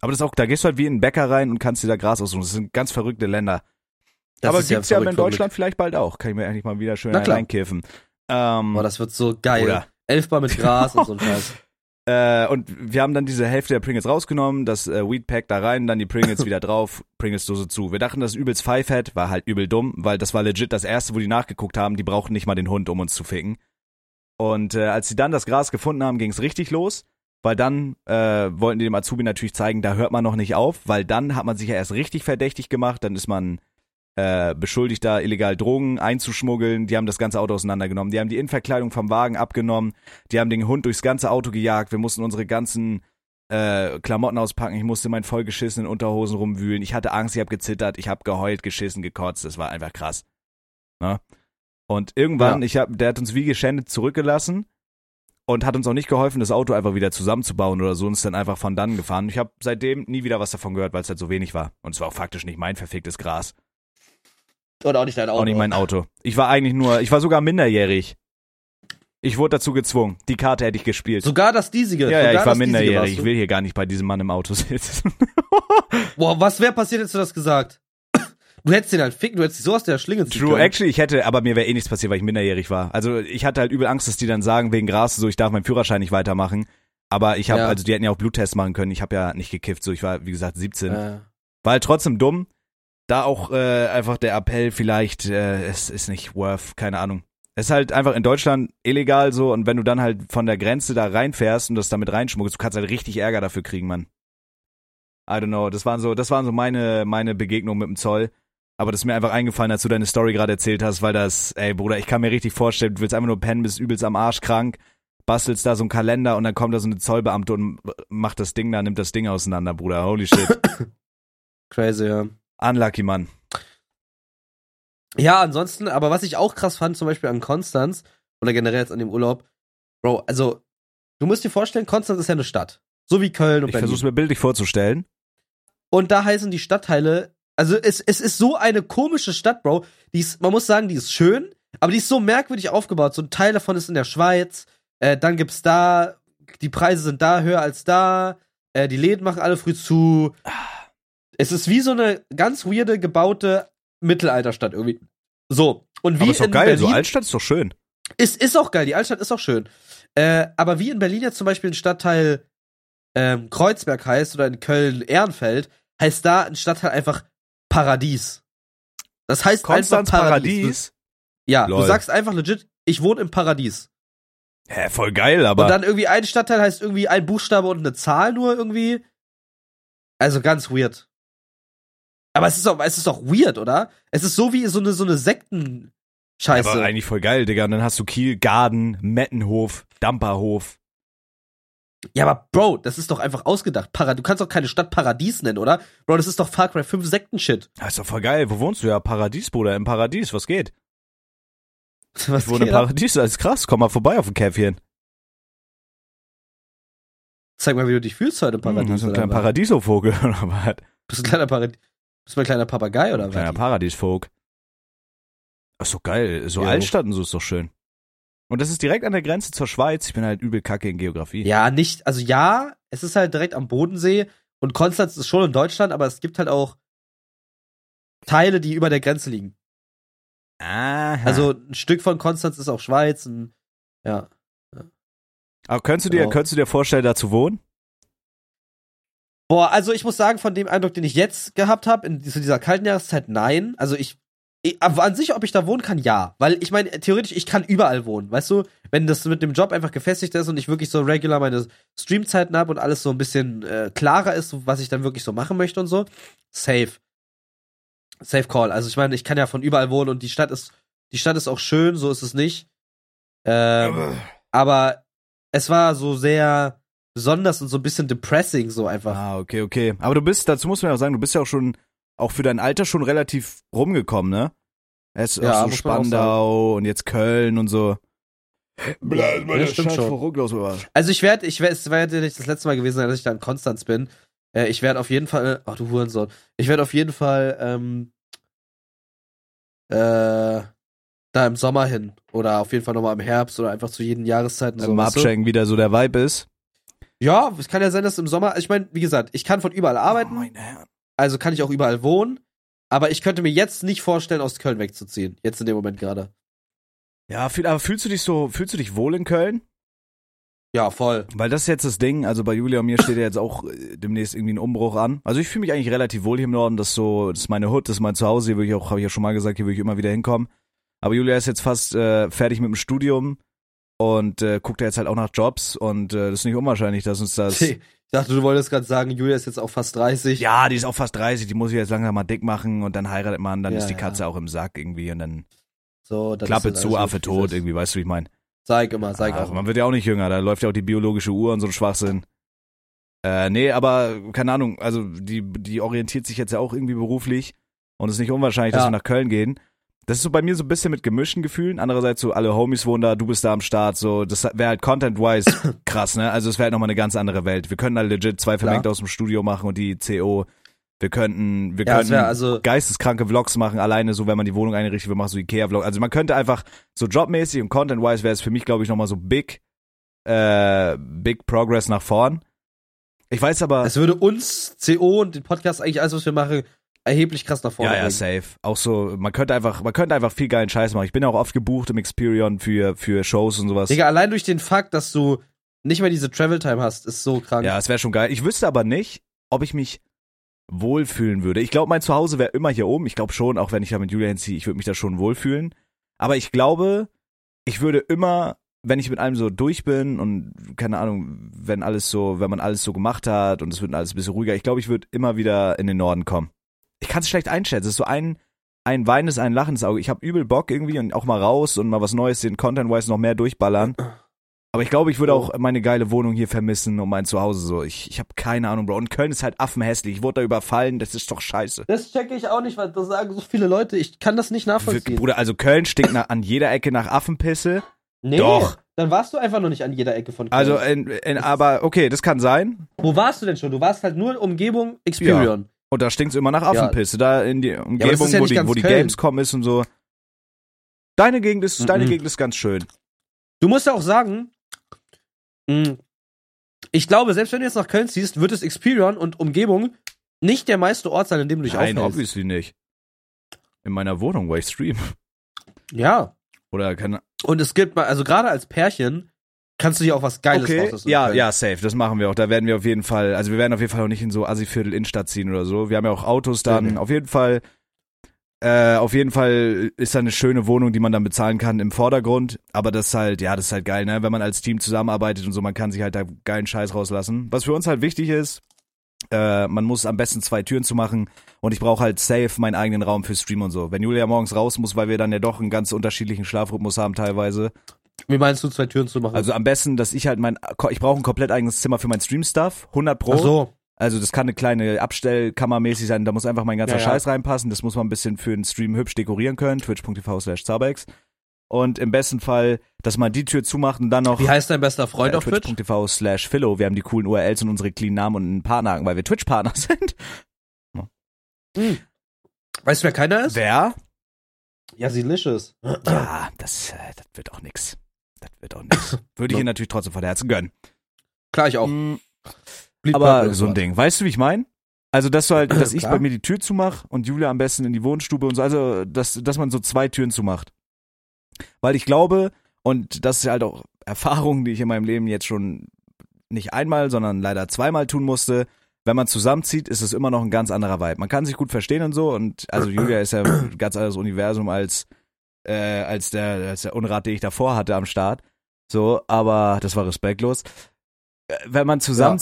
Aber das auch, da gehst du halt wie in einen Bäcker rein und kannst dir da Gras aussuchen. Das sind ganz verrückte Länder. Das Aber gibt's ja, verrückt in. Deutschland vielleicht bald auch. Kann ich mir eigentlich mal wieder schön reinkiffen. Ähm, Boah, das wird so geil. Bruder. Elfbar mit Gras und so ein Scheiß. Äh, und wir haben dann diese Hälfte der Pringles rausgenommen, das äh, Weed Pack da rein, dann die Pringles wieder drauf, Pringles-Dose zu. Wir dachten, das ist übelst Pfeifett, war halt übel dumm, weil das war legit das erste, wo die nachgeguckt haben, die brauchten nicht mal den Hund, um uns zu ficken. Und äh, als sie dann das Gras gefunden haben, ging's richtig los, weil dann äh, wollten die dem Azubi natürlich zeigen, da hört man noch nicht auf, weil dann hat man sich ja erst richtig verdächtig gemacht, dann ist man äh, beschuldigt, da illegal Drogen einzuschmuggeln. Die haben das ganze Auto auseinandergenommen. Die haben die Innenverkleidung vom Wagen abgenommen. Die haben den Hund durchs ganze Auto gejagt. Wir mussten unsere ganzen äh, Klamotten auspacken. Ich musste meinen vollgeschissenen Unterhosen rumwühlen. Ich hatte Angst, ich habe gezittert, ich habe geheult, geschissen, gekotzt. Das war einfach krass. Ne? Und irgendwann, Ja. ich hab, der hat uns wie geschändet zurückgelassen und hat uns auch nicht geholfen, das Auto einfach wieder zusammenzubauen oder so und ist dann einfach von dann gefahren. Ich habe seitdem nie wieder was davon gehört, weil es halt so wenig war. Und es war auch faktisch nicht mein verficktes Gras. Oder auch nicht dein Auto. Auch nicht mein Auto. Ich war eigentlich nur, ich war sogar minderjährig. Ich wurde dazu gezwungen. Die Karte hätte ich gespielt. Sogar das diesige. ja, ja, ich war minderjährig. Ich will hier gar nicht bei diesem Mann im Auto sitzen. Boah, was wäre passiert, hättest du das gesagt? Du hättest den halt ficken, du hättest so aus der Schlinge ziehen True, können. actually, ich hätte, aber mir wäre eh nichts passiert, weil ich minderjährig war. Also ich hatte halt übel Angst, dass die dann sagen, wegen Gras, so ich darf meinen Führerschein nicht weitermachen. Aber ich habe, Ja. also die hätten ja auch Bluttests machen können. Ich habe ja nicht gekifft, so ich war, wie gesagt, 17. Äh, War halt trotzdem dumm. Da auch äh, einfach der Appell vielleicht, äh, es ist nicht worth, keine Ahnung. Es ist halt einfach in Deutschland illegal so und wenn du dann halt von der Grenze da reinfährst und das damit reinschmuggelst, du kannst halt richtig Ärger dafür kriegen, Mann. I don't know, das waren so, das waren so meine, meine Begegnungen mit dem Zoll. Aber das ist mir einfach eingefallen, als du deine Story gerade erzählt hast, weil das, ey Bruder, ich kann mir richtig vorstellen, du willst einfach nur pennen, bist übelst am Arsch krank, bastelst da so einen Kalender und dann kommt da so eine Zollbeamte und macht das Ding da, nimmt das Ding auseinander, Bruder. Holy shit. crazy, ja. Unlucky, Mann. Ja, ansonsten, aber was ich auch krass fand, zum Beispiel an Konstanz, oder generell jetzt an dem Urlaub, Bro, also, du musst dir vorstellen, Konstanz ist ja eine Stadt. So wie Köln und Ich Berlin. versuche mir bildlich vorzustellen. Und da heißen die Stadtteile, also es, es ist so eine komische Stadt, Bro. Die ist, man muss sagen, die ist schön, aber die ist so merkwürdig aufgebaut. So ein Teil davon ist in der Schweiz, äh, dann gibt's da, die Preise sind da höher als da, äh, die Läden machen alle früh zu. Es ist wie so eine ganz weirde, gebaute Mittelalterstadt irgendwie. So. Und wie Aber ist doch geil, Berlin, so Altstadt ist doch schön. ist, ist auch geil, die Altstadt ist auch schön. Äh, aber wie in Berlin jetzt zum Beispiel ein Stadtteil ähm, Kreuzberg heißt oder in Köln Ehrenfeld, heißt da ein Stadtteil einfach Paradies. Das heißt Konstanz einfach Paradies. Paradies. Ja, Lol. du sagst einfach legit, ich wohne im Paradies. Hä, voll geil, aber. und dann irgendwie ein Stadtteil heißt irgendwie ein Buchstabe und eine Zahl nur irgendwie. Also ganz weird. Aber es ist doch, es ist doch weird, oder? Es ist so wie so eine, so eine Sekten-Scheiße. aber eigentlich voll geil, Digga. Und dann hast du Kiel, Garden, Mettenhof, Damperhof. Ja, aber Bro, das ist doch einfach ausgedacht. Para du kannst doch keine Stadt Paradies nennen, oder? Bro, das ist doch Far Cry 5 Sekten-Shit. Das ist doch voll geil. Wo wohnst du? Ja, Paradies, Bruder. Im Paradies. Was geht? Was Ich wohne im? Paradies. Das ist krass. Komm mal vorbei auf ein Käffchen. Zeig mal, wie du dich fühlst heute im Hm, Paradies. das ist ein oder kleiner? Paradiesovogel oder was? Bist du ein kleiner Paradies? Bist du ein kleiner Papagei oder Kleiner was? Paradiesvogel. Das ist doch geil. So Jo. Altstadt und so ist doch schön. Und das ist direkt an der Grenze zur Schweiz. Ich bin halt übel kacke in Geografie. Ja, nicht, also ja, es ist halt direkt am Bodensee und Konstanz ist schon in Deutschland, aber es gibt halt auch Teile, die über der Grenze liegen. Aha. Also ein Stück von Konstanz ist auch Schweiz, ein, ja. Aber könntest du dir, Genau. könntest du dir vorstellen, da zu wohnen? Boah, also ich muss sagen, von dem Eindruck, den ich jetzt gehabt habe, in zu dieser kalten Jahreszeit, nein. Also ich, ich, aber an sich, ob ich da wohnen kann, ja. Weil ich meine, theoretisch, ich kann überall wohnen, weißt du? Wenn das mit dem Job einfach gefestigt ist und ich wirklich so regular meine Streamzeiten habe und alles so ein bisschen äh, klarer ist, was ich dann wirklich so machen möchte und so, safe. Safe Call. Also ich meine, ich kann ja von überall wohnen und die Stadt ist, die Stadt ist auch schön, so ist es nicht. Ähm, aber es war so sehr besonders und so ein bisschen depressing, so einfach. Ah, okay, okay. Aber du bist, dazu muss man ja auch sagen, du bist ja auch schon auch für dein Alter schon relativ rumgekommen, ne? Erst Ja, auch so man auch Spandau und jetzt Köln und so. Ja, stimmt schon. Also ich werde, ich werde, es war ja nicht das letzte Mal gewesen, als ich da in Konstanz bin. Äh, ich werde auf jeden Fall, ach du Hurensohn, ich werde auf jeden Fall ähm, äh, da im Sommer hin oder auf jeden Fall nochmal im Herbst oder einfach zu jeden Jahreszeiten so. Mal abchecken, wie da so der Vibe ist. Ja, es kann ja sein, dass im Sommer, ich meine, wie gesagt, ich kann von überall Oh, arbeiten, meine Herren. also kann ich auch überall wohnen, aber ich könnte mir jetzt nicht vorstellen, aus Köln wegzuziehen. Jetzt in dem Moment gerade. Ja, fühl, aber fühlst du dich so, fühlst du dich wohl in Köln? Ja, voll. Weil das ist jetzt das Ding, also bei Julia und mir steht ja jetzt auch äh, demnächst irgendwie ein Umbruch an. Also ich fühle mich eigentlich relativ wohl hier im Norden, das ist so, das ist meine Hut, das ist mein Zuhause, hier würde ich auch, habe ich ja schon mal gesagt, hier würde ich immer wieder hinkommen. Aber Julia ist jetzt fast äh, fertig mit dem Studium und äh, guckt ja jetzt halt auch nach Jobs und äh, das ist nicht unwahrscheinlich, dass uns das. Ich dachte, du wolltest gerade sagen, Julia ist jetzt auch fast 30. Ja, die ist auch fast 30, die muss ich jetzt langsam mal dick machen und dann heiratet man, dann Ja, ist die ja. Katze auch im Sack irgendwie und dann So, dann Klappe zu, Affe tot, irgendwie, weißt du, wie ich meine? Zeig immer, zeig Ach, auch. man wird ja auch nicht jünger, da läuft ja auch die biologische Uhr und so ein Schwachsinn. Äh, nee, aber keine Ahnung, also die, die orientiert sich jetzt ja auch irgendwie beruflich und es ist nicht unwahrscheinlich, dass Ja. wir nach Köln gehen. Das ist so bei mir so ein bisschen mit gemischten Gefühlen. Andererseits so, alle Homies wohnen da, du bist da am Start, so, das wäre halt content-wise krass, ne? Also es wäre halt nochmal eine ganz andere Welt. Wir könnten halt legit zwei Klar. Vermengte aus dem Studio machen und die CO. Wir könnten, wir Ja, könnten also, geisteskranke Vlogs machen, alleine so, wenn man die Wohnung einrichtet, wir machen so Ikea-Vlog. Also man könnte einfach so jobmäßig und content-wise wäre es für mich, glaube ich, nochmal so big, äh, big progress nach vorn. Ich weiß aber, es würde uns, CO und den Podcast, eigentlich alles, was wir machen, erheblich krass nach vorne ja, ja, safe. Auch so, man könnte einfach, man könnte einfach viel geilen Scheiß machen. Ich bin auch oft gebucht im Experion für, für Shows und sowas. Digga, allein durch den Fakt, dass du nicht mehr diese Travel-Time hast, ist so krank. Ja, es wäre schon geil. Ich wüsste aber nicht, ob ich mich wohlfühlen würde. Ich glaube, mein Zuhause wäre immer hier oben. Ich glaube schon, auch wenn ich da mit Julia hinziehe, ich würde mich da schon wohlfühlen. Aber ich glaube, ich würde immer, wenn ich mit allem so durch bin und keine Ahnung, wenn alles so, wenn man alles so gemacht hat und es wird alles ein bisschen ruhiger, ich glaube, ich würde immer wieder in den Norden kommen. Ich kann es schlecht einschätzen. Es ist so ein, ein weinendes, ein lachendes Auge. Ich habe übel Bock irgendwie und auch mal raus und mal was Neues, den Content-wise noch mehr durchballern. Aber ich glaube, ich würde Oh. auch meine geile Wohnung hier vermissen und mein Zuhause so. Ich, ich habe keine Ahnung, Bro. Und Köln ist halt affenhässlich. Ich wurde da überfallen. Das ist doch scheiße. Das checke ich auch nicht, weil das sagen so viele Leute. Ich kann das nicht nachvollziehen. Bruder, also Köln stinkt nach, an jeder Ecke nach Affenpisse. nee, Doch. dann warst du einfach noch nicht an jeder Ecke von Köln. Also, in, in, aber okay, das kann sein. Wo warst du denn schon? Du warst halt nur Umgebung Experion. Und da stinkt's immer nach Affenpisse. Da in die Umgebung, ja wo, die, wo die. Gamescom ist und so. Deine Gegend ist, deine Mhm. Gegend ist ganz schön. Du musst ja auch sagen, mh, ich glaube, selbst wenn du jetzt nach Köln ziehst, wird es Experion und Umgebung nicht der meiste Ort sein, in dem du dich Nein, aufhältst. obviously nicht. In meiner Wohnung, wo ich stream. Ja. Oder keine Und es gibt mal, also gerade als Pärchen, kannst du dir auch was Geiles Okay, rauslassen. ja, ja, safe, das machen wir auch. Da werden wir auf jeden Fall, also wir werden auf jeden Fall auch nicht in so Assi-Viertel Innenstadt ziehen oder so. Wir haben ja auch Autos dann. Nee. Auf jeden Fall, äh, auf jeden Fall ist da eine schöne Wohnung, die man dann bezahlen kann im Vordergrund. Aber das ist halt, ja, das ist halt geil, ne? Wenn man als Team zusammenarbeitet und so, man kann sich halt da geilen Scheiß rauslassen. Was für uns halt wichtig ist, äh, man muss am besten zwei Türen zu machen und ich brauche halt safe meinen eigenen Raum für Stream und so. Wenn Julia morgens raus muss, weil wir dann ja doch einen ganz unterschiedlichen Schlafrhythmus haben teilweise, Wie meinst du, zwei Türen zu machen? also am besten, dass ich halt mein, ich brauche ein komplett eigenes Zimmer für mein Stream-Stuff, 100 pro. Ach so. Also das kann eine kleine Abstellkammer mäßig sein, da muss einfach mein ganzer Ja, ja. Scheiß reinpassen, das muss man ein bisschen für den Stream hübsch dekorieren können, twitch.tv slash Zabex. Und im besten Fall, dass man die Tür zumacht und dann noch Wie heißt dein bester Freund äh, auf Twitch? twitch.tv slash Philo, wir haben die coolen URLs und unsere clean Namen und einen Partnerhaken, weil wir Twitch-Partner sind. Weißt du, wer keiner ist? Wer? Ja, Silicious. Ja, das, äh, das wird auch nix. Wird auch nix. Würde ich ihr natürlich trotzdem von Herzen gönnen. Klar, ich auch. Bleed Aber so ein Ding. Weißt du, wie ich meine? Also, dass du halt, dass ich bei mir die Tür zumache und Julia am besten in die Wohnstube und so. Also, dass, dass man so zwei Türen zumacht. Weil ich glaube, und das ist halt auch Erfahrung, die ich in meinem Leben jetzt schon nicht einmal, sondern leider zweimal tun musste. Wenn man zusammenzieht, ist es immer noch ein ganz anderer Vibe. Man kann sich gut verstehen und so. Und also Julia ist ja ein ganz anderes Universum als, äh, als der, als der Unrat, den ich davor hatte am Start. So, aber das war respektlos. Äh, Wenn man zusammen,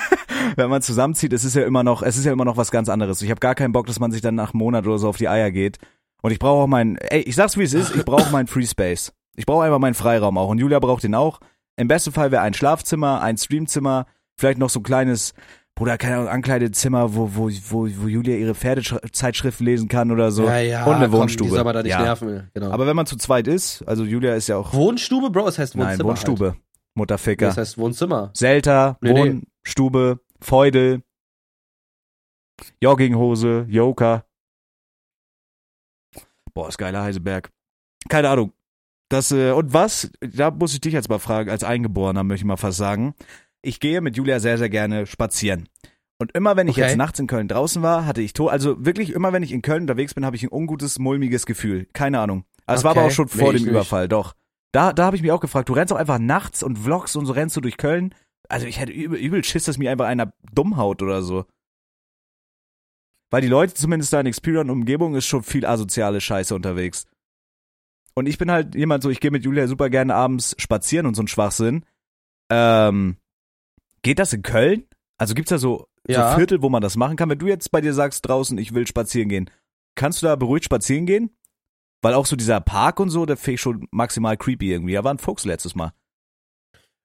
wenn man zusammenzieht, es ist ja immer noch, es ist ja immer noch was ganz anderes. Ich habe gar keinen Bock, dass man sich dann nach einem Monat oder so auf die Eier geht. Und ich brauche auch meinen, ey, ich sag's wie es ist, ich brauche meinen Free Space. Ich brauche einfach meinen Freiraum auch. Und Julia braucht den auch. Im besten Fall wäre ein Schlafzimmer, ein Streamzimmer, vielleicht noch so ein kleines Bruder, keine Ahnung, Ankleidezimmer, wo, wo, wo, wo Julia ihre Pferdezeitschriften lesen kann oder so. Ja, ja, Und eine komm, Wohnstube. Die soll man da nicht Ja. nerven. Genau. Aber wenn man zu zweit ist, also Julia ist ja auch, Wohnstube, Bro, es heißt Wohnzimmer. nein, Wohnstube, Halt. Nee, Mutterficker. Das heißt Wohnzimmer. Selter, Nee, nee. Wohnstube, Feudel, Jogginghose, Joker. Boah, ist geiler Heiseberg. Keine Ahnung. Das, äh, und was? Da muss ich dich jetzt mal fragen, als Eingeborener möchte ich mal fast sagen. Ich gehe mit Julia sehr, sehr gerne spazieren. Und immer wenn ich Okay. jetzt nachts in Köln draußen war, hatte ich to also wirklich immer wenn ich in Köln unterwegs bin, habe ich ein ungutes, mulmiges Gefühl. Keine Ahnung. Aber es war Okay. aber auch schon vor Nee, dem. Überfall, doch. Da, da habe ich mich auch gefragt, du rennst auch einfach nachts und vloggst und so rennst du durch Köln. Also ich hätte übel, übel Schiss, dass mir einfach einer dumm haut oder so. Weil die Leute zumindest da in Xperia und Umgebung ist schon viel asoziale Scheiße unterwegs. Und ich bin halt jemand so, ich gehe mit Julia super gerne abends spazieren und so ein Schwachsinn. Ähm, geht das in Köln? Also gibt's da so, Ja. so Viertel, wo man das machen kann? Wenn du jetzt bei dir sagst draußen, ich will spazieren gehen, kannst du da beruhigt spazieren gehen? Weil auch so dieser Park und so, der finde ich schon maximal creepy irgendwie. Da war ein Fuchs letztes Mal.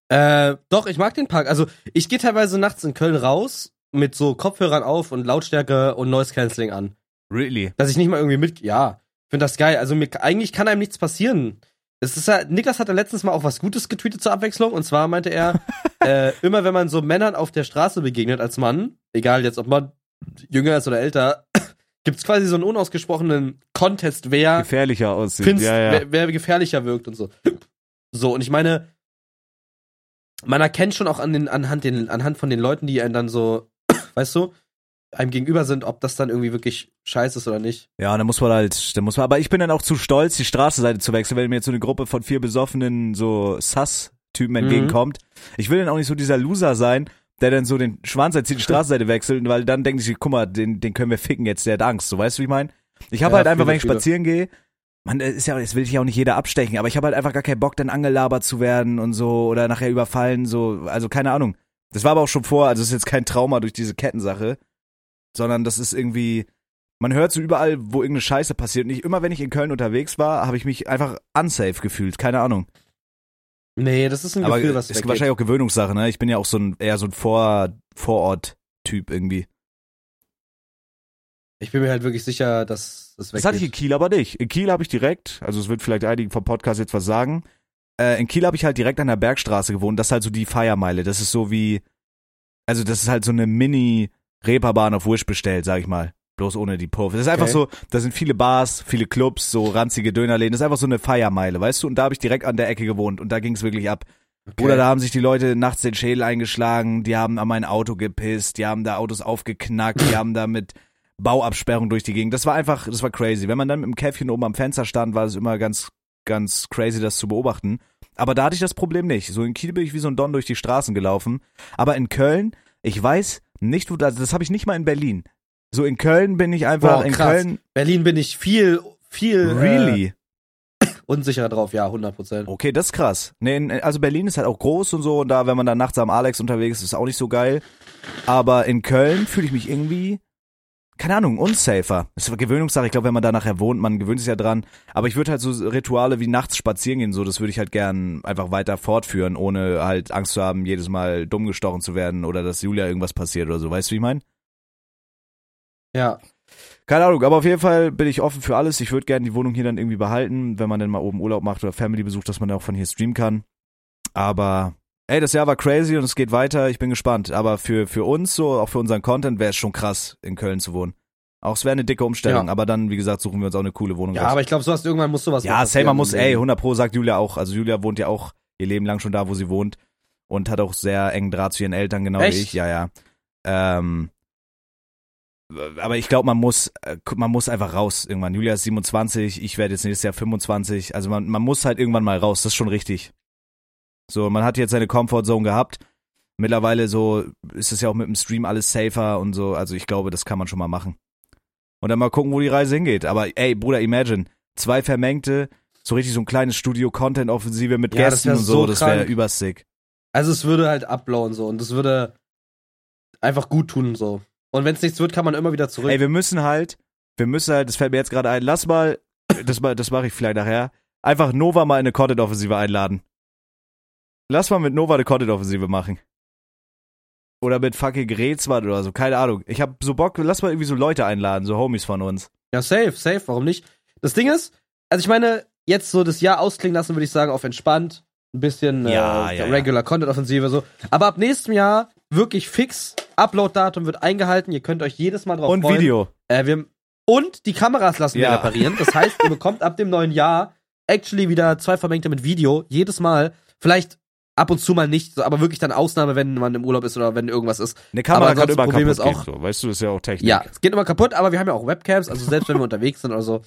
Äh, doch, ich mag den Park. Also, ich gehe teilweise nachts in Köln raus mit so Kopfhörern auf und Lautstärke und Noise Cancelling an. Really? Dass ich nicht mal irgendwie mit, ja, finde das geil. Also, mir, eigentlich kann einem nichts passieren. Es ist ja, Niklas hat ja letztens mal auch was Gutes getweetet zur Abwechslung. Und zwar meinte er, äh, immer wenn man so Männern auf der Straße begegnet als Mann, egal jetzt ob man jünger ist oder älter, gibt's quasi so einen unausgesprochenen Contest, wer Gefährlicher aussieht. findest, ja, ja. Wer, wer gefährlicher wirkt und so. So, und ich meine, man erkennt schon auch an den, anhand, den, anhand von den Leuten, die einen dann so, weißt du, einem gegenüber sind, ob das dann irgendwie wirklich scheiße ist oder nicht. Ja, da muss man halt, da muss man, aber ich bin dann auch zu stolz, die Straßenseite zu wechseln, wenn mir jetzt so eine Gruppe von vier besoffenen, so Sass-Typen entgegenkommt. Ich will dann auch nicht so dieser Loser sein, der dann so den Schwanz erzieht, die Straßenseite wechselt, weil dann denkt sich, guck mal, den, den können wir ficken jetzt, der hat Angst, so weißt du, wie ich meine? Ich habe Ja, halt einfach, viele, wenn ich viele. spazieren gehe, man, das ist ja, das will ich ja auch nicht jeder abstechen, aber ich habe halt einfach gar keinen Bock, dann angelabert zu werden und so oder nachher überfallen, so, also keine Ahnung. Das war aber auch schon vor, also es ist jetzt kein Trauma durch diese Kettensache, sondern das ist irgendwie, man hört so überall, wo irgendeine Scheiße passiert. Und ich, immer wenn ich in Köln unterwegs war, habe ich mich einfach unsafe gefühlt. Keine Ahnung. Nee, das ist ein Aber Gefühl, was ist weggeht. wahrscheinlich auch Gewöhnungssache, ne? Ich bin ja auch so ein eher so ein Vor Vorort-Typ irgendwie. Ich bin mir halt wirklich sicher, dass das weggeht. Das hatte ich in Kiel aber nicht. In Kiel habe ich direkt, also es wird vielleicht einigen vom Podcast jetzt was sagen. Äh, in Kiel habe ich halt direkt an der Bergstraße gewohnt. Das ist halt so die Feiermeile. Das ist so wie, also das ist halt so eine Mini-Reeperbahn auf Wish bestellt, sag ich mal. Bloß ohne die Puff. Das ist einfach Okay. so, da sind viele Bars, viele Clubs, so ranzige Dönerläden. Das ist einfach so eine Feiermeile, weißt du? Und da habe ich direkt an der Ecke gewohnt und da ging es wirklich ab. Okay. Bruder, da haben sich die Leute nachts den Schädel eingeschlagen, die haben an mein Auto gepisst, die haben da Autos aufgeknackt, die haben da mit Bauabsperrung durch die Gegend. Das war einfach, das war crazy. Wenn man dann mit dem Käffchen oben am Fenster stand, war es immer ganz, ganz crazy, das zu beobachten. Aber da hatte ich das Problem nicht. So in Kiel bin ich wie so ein Don durch die Straßen gelaufen. Aber in Köln, ich weiß nicht, wo das, das habe ich nicht mal in Berlin. So in Köln bin ich einfach, Boah, in. Köln, Berlin bin ich viel, viel really? äh, unsicherer drauf, ja, 100 Prozent. Okay, das ist krass. Nee, also Berlin ist halt auch groß und so und da, wenn man dann nachts am Alex unterwegs ist, ist auch nicht so geil. Aber in Köln fühle ich mich irgendwie, keine Ahnung, unsafer. Das ist eine Gewöhnungssache. Ich glaube, wenn man da nachher wohnt, man gewöhnt sich ja dran. Aber ich würde halt so Rituale wie nachts spazieren gehen, so, das würde ich halt gern einfach weiter fortführen, ohne halt Angst zu haben, jedes Mal dumm gestochen zu werden oder dass Julia irgendwas passiert oder so. Weißt du, wie ich meine? Ja. Keine Ahnung, aber auf jeden Fall bin ich offen für alles. Ich würde gerne die Wohnung hier dann irgendwie behalten, wenn man dann mal oben Urlaub macht oder Family besucht, dass man dann auch von hier streamen kann. Aber ey, das Jahr war crazy und es geht weiter. Ich bin gespannt. Aber für, für uns so, auch für unseren Content, wäre es schon krass, in Köln zu wohnen. Auch es wäre eine dicke Umstellung, Ja. aber dann, wie gesagt, suchen wir uns auch eine coole Wohnung Ja, raus. aber ich glaube, sowas irgendwann muss sowas Ja, Selma muss, ey, Leben. 100 Pro sagt Julia auch. Also Julia wohnt ja auch ihr Leben lang schon da, wo sie wohnt und hat auch sehr engen Draht zu ihren Eltern, genau Echt? wie ich. Ja, ja. Ähm, aber ich glaube, man muss, äh, man muss einfach raus irgendwann. Julia ist 27, ich werde jetzt nächstes Jahr 25. Also man, man muss halt irgendwann mal raus. Das ist schon richtig. So, man hat jetzt seine Comfortzone gehabt. Mittlerweile so ist es ja auch mit dem Stream alles safer und so. Also ich glaube, das kann man schon mal machen. Und dann mal gucken, wo die Reise hingeht. Aber ey, Bruder, imagine. Zwei vermengte, so richtig so ein kleines Studio-Content-Offensive mit Ja, das Gästen und so. so das wäre übersick. Also es würde halt abblauen so und es würde einfach gut tun so. Und wenn es nichts wird, kann man immer wieder zurück. Ey, wir müssen halt, wir müssen halt, das fällt mir jetzt gerade ein, lass mal, das, mal- das mache ich vielleicht nachher, einfach Nova mal in eine Content-Offensive einladen. Lass mal mit Nova eine Content-Offensive machen. Oder mit fucking Rätswand oder so, keine Ahnung. Ich hab so Bock, lass mal irgendwie so Leute einladen, so Homies von uns. Ja, safe, safe, warum nicht? Das Ding ist, also ich meine, jetzt so das Jahr ausklingen lassen, würde ich sagen, auf entspannt, ein bisschen Ja, äh, ja, ja. Regular Content Offensive so. Aber ab nächstem Jahr wirklich fix, Upload-Datum wird eingehalten, ihr könnt euch jedes Mal drauf Und freuen. Video. Äh, wir, und die Kameras lassen Ja. wir reparieren. Das heißt, ihr bekommt ab dem neuen Jahr actually wieder zwei Vermengte mit Video, jedes Mal. Vielleicht ab und zu mal nicht, so, aber wirklich dann Ausnahme, wenn man im Urlaub ist oder wenn irgendwas ist. Eine Kamera Aber kann immer Problem kaputt ist gehen, auch- so. Weißt du, das ist ja auch Technik. Ja, es geht immer kaputt, aber wir haben ja auch Webcams, also selbst wenn wir unterwegs sind oder so.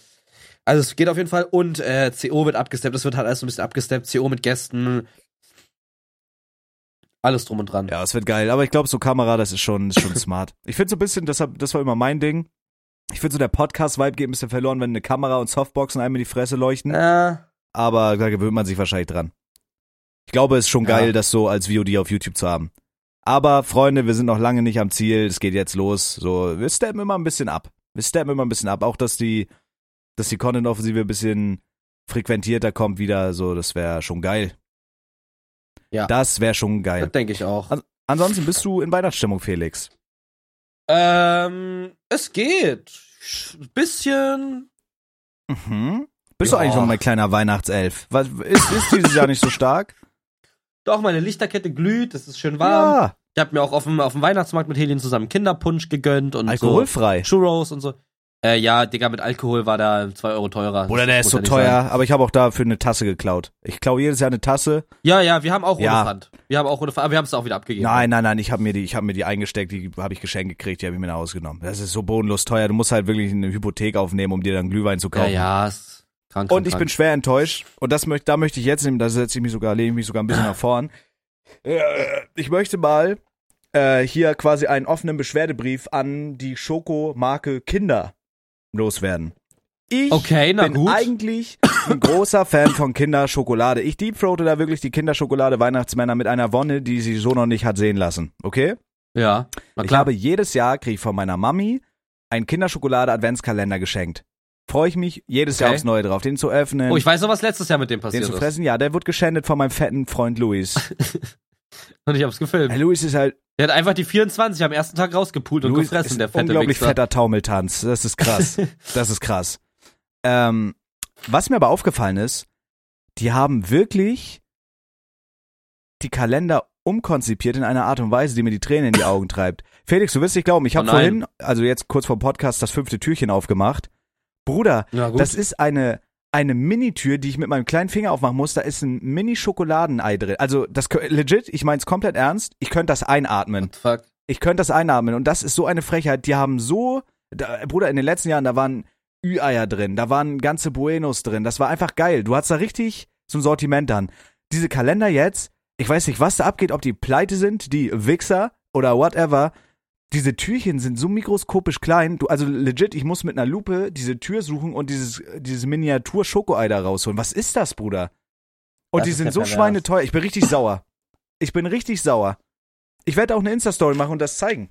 Also es geht auf jeden Fall. Und äh, CO wird abgesteppt, es wird halt alles so ein bisschen abgesteppt, CO mit Gästen. Alles drum und dran. Ja, es wird geil. Aber ich glaube, so Kamera, das ist schon, ist schon smart. Ich finde so ein bisschen, deshalb, das war immer mein Ding. Ich finde so der Podcast-Vibe geht ein bisschen verloren, wenn eine Kamera und Softboxen einem in die Fresse leuchten. Äh, Aber da gewöhnt man sich wahrscheinlich dran. Ich glaube, es ist schon Ja. geil, das so als VOD auf YouTube zu haben. Aber Freunde, wir sind noch lange nicht am Ziel. Es geht jetzt los. So, wir steppen immer ein bisschen ab. Wir steppen immer ein bisschen ab. Auch, dass die, dass die Content-Offensive ein bisschen frequentierter kommt wieder. So, das wäre schon geil. Ja. Das wäre schon geil. das denke ich auch. Ansonsten bist du in Weihnachtsstimmung, Felix. Ähm, es geht. Bisschen. Mhm. Bist Ja. du eigentlich noch mein kleiner Weihnachtself? Was, ist, ist dieses Jahr nicht so stark? Doch, meine Lichterkette glüht, es ist schön warm. Ja, Ich habe mir auch auf dem, auf dem Weihnachtsmarkt mit Helien zusammen Kinderpunsch gegönnt und alkoholfrei. so Churros und so. Äh, ja, Digga, mit Alkohol war da zwei Euro teurer. Oder der ist so ja teuer, sein. aber ich habe auch dafür eine Tasse geklaut. Ich klaue jedes Jahr eine Tasse. Ja, ja, wir haben auch ohne Ja. Pfand. Wir haben auch ohne Pfand, aber wir haben es auch wieder abgegeben. Nein, nein, nein, ich habe mir die, ich habe mir die eingesteckt, die habe ich geschenkt gekriegt, die habe ich mir nach Hause genommen. Das ist so bodenlos teuer. Du musst halt wirklich eine Hypothek aufnehmen, um dir dann Glühwein zu Ja, kaufen. ja, ist krank. Und krank, ich bin krank. schwer enttäuscht. Und das möchte, da möchte ich jetzt, nehmen, da setze ich mich sogar, lehne ich mich sogar ein bisschen nach vorn. Äh, Ich möchte mal äh, hier quasi einen offenen Beschwerdebrief an die Schokomarke Kinder loswerden. Ich Okay, bin gut. eigentlich ein großer Fan von Kinderschokolade. Ich deepthroate da wirklich die Kinderschokolade Weihnachtsmänner mit einer Wonne, die sie so noch nicht hat sehen lassen. Okay? Ja, Ich klar. habe jedes Jahr kriege ich von meiner Mami einen Kinderschokolade Adventskalender geschenkt. Freue ich mich jedes Jahr Okay. aufs Neue drauf, den zu öffnen, oh, ich weiß noch, was letztes Jahr mit dem den passiert zu ist. fressen. Ja, der wird geschändet von meinem fetten Freund Luis. Und ich hab's gefilmt. Hey, Luis ist halt Der hat einfach die 24 am ersten Tag rausgepult und Luis gefressen, ist der fette unglaublich Wichser. fetter Taumeltanz. Das ist krass. das ist krass. Ähm, was mir aber aufgefallen ist, die haben wirklich die Kalender umkonzipiert in einer Art und Weise, die mir die Tränen in die Augen treibt. Felix, du wirst nicht glauben, ich habe Oh vorhin, also jetzt kurz vor dem Podcast, das fünfte Türchen aufgemacht. Bruder, das ist eine eine Minitür, die ich mit meinem kleinen Finger aufmachen muss. Da ist ein Mini-Schokoladenei drin. Also das legit, ich mein's komplett ernst. Ich könnte das einatmen. What the fuck? Ich könnte das einatmen und das ist so eine Frechheit. Die haben so, da, Bruder, in den letzten Jahren, da waren Ü-Eier drin, da waren ganze Buenos drin. Das war einfach geil. Du hattest da richtig so ein Sortiment dann. Diese Kalender jetzt, ich weiß nicht, was da abgeht, ob die pleite sind, die Wichser oder whatever. Diese Türchen sind so mikroskopisch klein. Du, also legit, ich muss mit einer Lupe diese Tür suchen und dieses, dieses Miniatur-Schokoei da rausholen. Was ist das, Bruder? Und Das die sind so schweineteuer. Ich bin richtig sauer. Ich bin richtig sauer. Ich werde auch eine Insta-Story machen und das zeigen.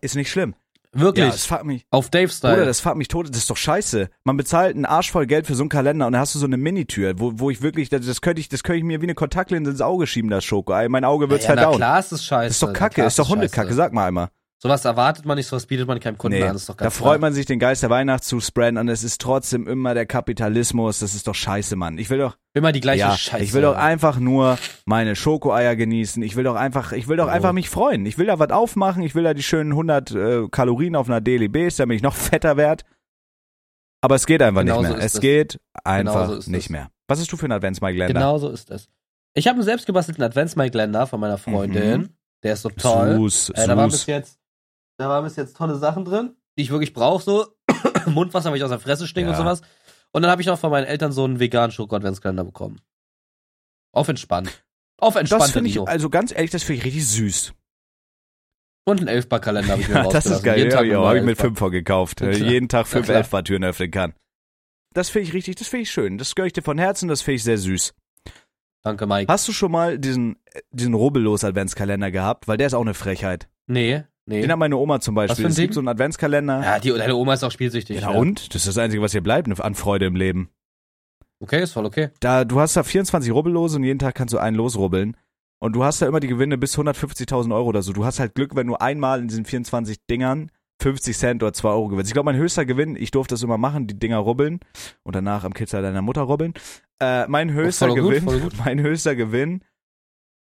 Ist nicht schlimm. Wirklich? Ja, das fuckt mich. Auf Dave-Style. Bruder, das fuckt mich tot. Das ist doch scheiße. Man bezahlt einen Arsch voll Geld für so einen Kalender und dann hast du so eine Minitür, wo, wo ich wirklich, das, das könnte ich, das könnte ich mir wie eine Kontaktlinse ins Auge schieben, das Schoko. Mein Auge wird's ja, na verdauen. klar ist es scheiße. Das ist doch Na Kacke, klar ist doch Hundekacke, scheiße. sag mal einmal. Sowas erwartet man nicht, sowas bietet man keinem Kunden Nee, an, ist doch da ganz freut klar. man sich, den Geist der Weihnacht zu spreaden und es ist trotzdem immer der Kapitalismus. Das ist doch scheiße, Mann. Ich will doch, Immer die gleiche ja, Scheiße. ich will doch einfach nur meine Schokoeier genießen. Ich will doch einfach, ich will doch Oh. einfach mich freuen. Ich will da was aufmachen. Ich will da die schönen 100 äh, Kalorien auf einer Daily Base, damit ich noch fetter werd. Aber es geht einfach Genauso nicht mehr. Es es. geht einfach Genauso nicht mehr. Was hast du für ein Adventsmaiglender? Genau so ist es. Ich habe einen selbstgebastelten Adventsmaiglender von meiner Freundin. Mhm. Der ist so toll. Sus, Äh, da waren bis jetzt, da waren bis jetzt tolle Sachen drin, die ich wirklich brauche, so Mundwasser, weil ich aus der Fresse stinke Ja. und sowas. Und dann habe ich noch von meinen Eltern so einen veganen Schoko-Adventskalender bekommen. Auf entspannt. Auf Das entspannt, finde ich, also ganz ehrlich, das finde ich richtig süß. Und einen Elfbar-Kalender habe ich mir Ja, das ist geil. Jeden Ja, Tag ja, habe ich mit. Fünfer gekauft. Ja, Äh. Jeden Tag fünf klar. Elfbar-Türen öffnen kann. Das finde ich richtig, das finde ich schön. Das gehöre ich dir von Herzen, das finde ich sehr süß. Danke, Mike. Hast du schon mal diesen, äh, diesen rubbellos Adventskalender gehabt? Weil der ist auch eine Frechheit. Nee, nee. Den hat meine Oma zum Beispiel. Was für ein es gibt so einen Adventskalender. ja, die, deine Oma ist auch spielsüchtig. Ja, und? Das ist das Einzige, was hier bleibt an Freude im Leben. Okay, ist voll okay. Da, du hast da 24 Rubbellose und jeden Tag kannst du einen losrubbeln. Und du hast ja immer die Gewinne bis 150.000 Euro oder so. Du hast halt Glück, wenn du einmal in diesen 24 Dingern 50 Cent oder 2 Euro gewinnst. Ich glaube, mein höchster Gewinn, ich durfte das immer machen, die Dinger rubbeln und danach am Kitzler deiner Mutter rubbeln. Äh, mein höchster voll gut, Gewinn, voll gut. mein höchster Gewinn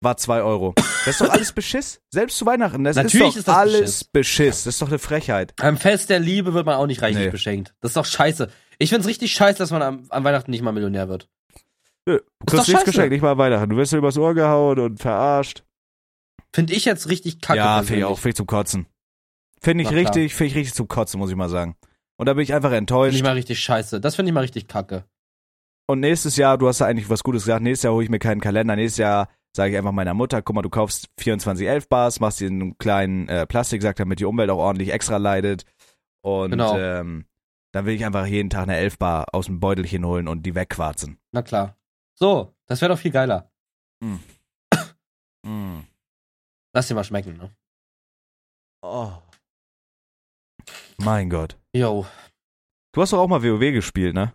war 2 Euro. Das ist doch alles Beschiss. Selbst zu Weihnachten. Das Natürlich ist doch ist das alles Beschiss. Das ist doch eine Frechheit. Am Fest der Liebe wird man auch nicht reichlich Nee. beschenkt. Das ist doch scheiße. Ich find's richtig scheiße, dass man am, an Weihnachten nicht mal Millionär wird. Nö, Du kriegst nichts geschenkt, nicht mal Weihnachten. Du wirst dir übers Ohr gehauen und verarscht. Finde ich jetzt richtig kacke. ja, finde ich auch. Finde ich zum Kotzen. Finde ich Na richtig, finde ich richtig zum Kotzen, muss ich mal sagen. Und da bin ich einfach Finde enttäuscht. ich mal richtig scheiße. Das finde ich mal richtig kacke. Und nächstes Jahr, du hast ja eigentlich was Gutes gesagt, nächstes Jahr hole ich mir keinen Kalender. Nächstes Jahr sage ich einfach meiner Mutter, guck mal, du kaufst 2411 Bars, machst die in einem kleinen äh, Plastiksack, damit die Umwelt auch ordentlich extra leidet. Und Genau. ähm, dann will ich einfach jeden Tag eine 11 Bar aus dem Beutelchen holen und die wegquarzen. Na klar. So, das wäre doch viel geiler. Mm. Lass dir mal schmecken, ne? Oh. Mein Gott. Jo, Du hast doch auch mal WoW gespielt, ne?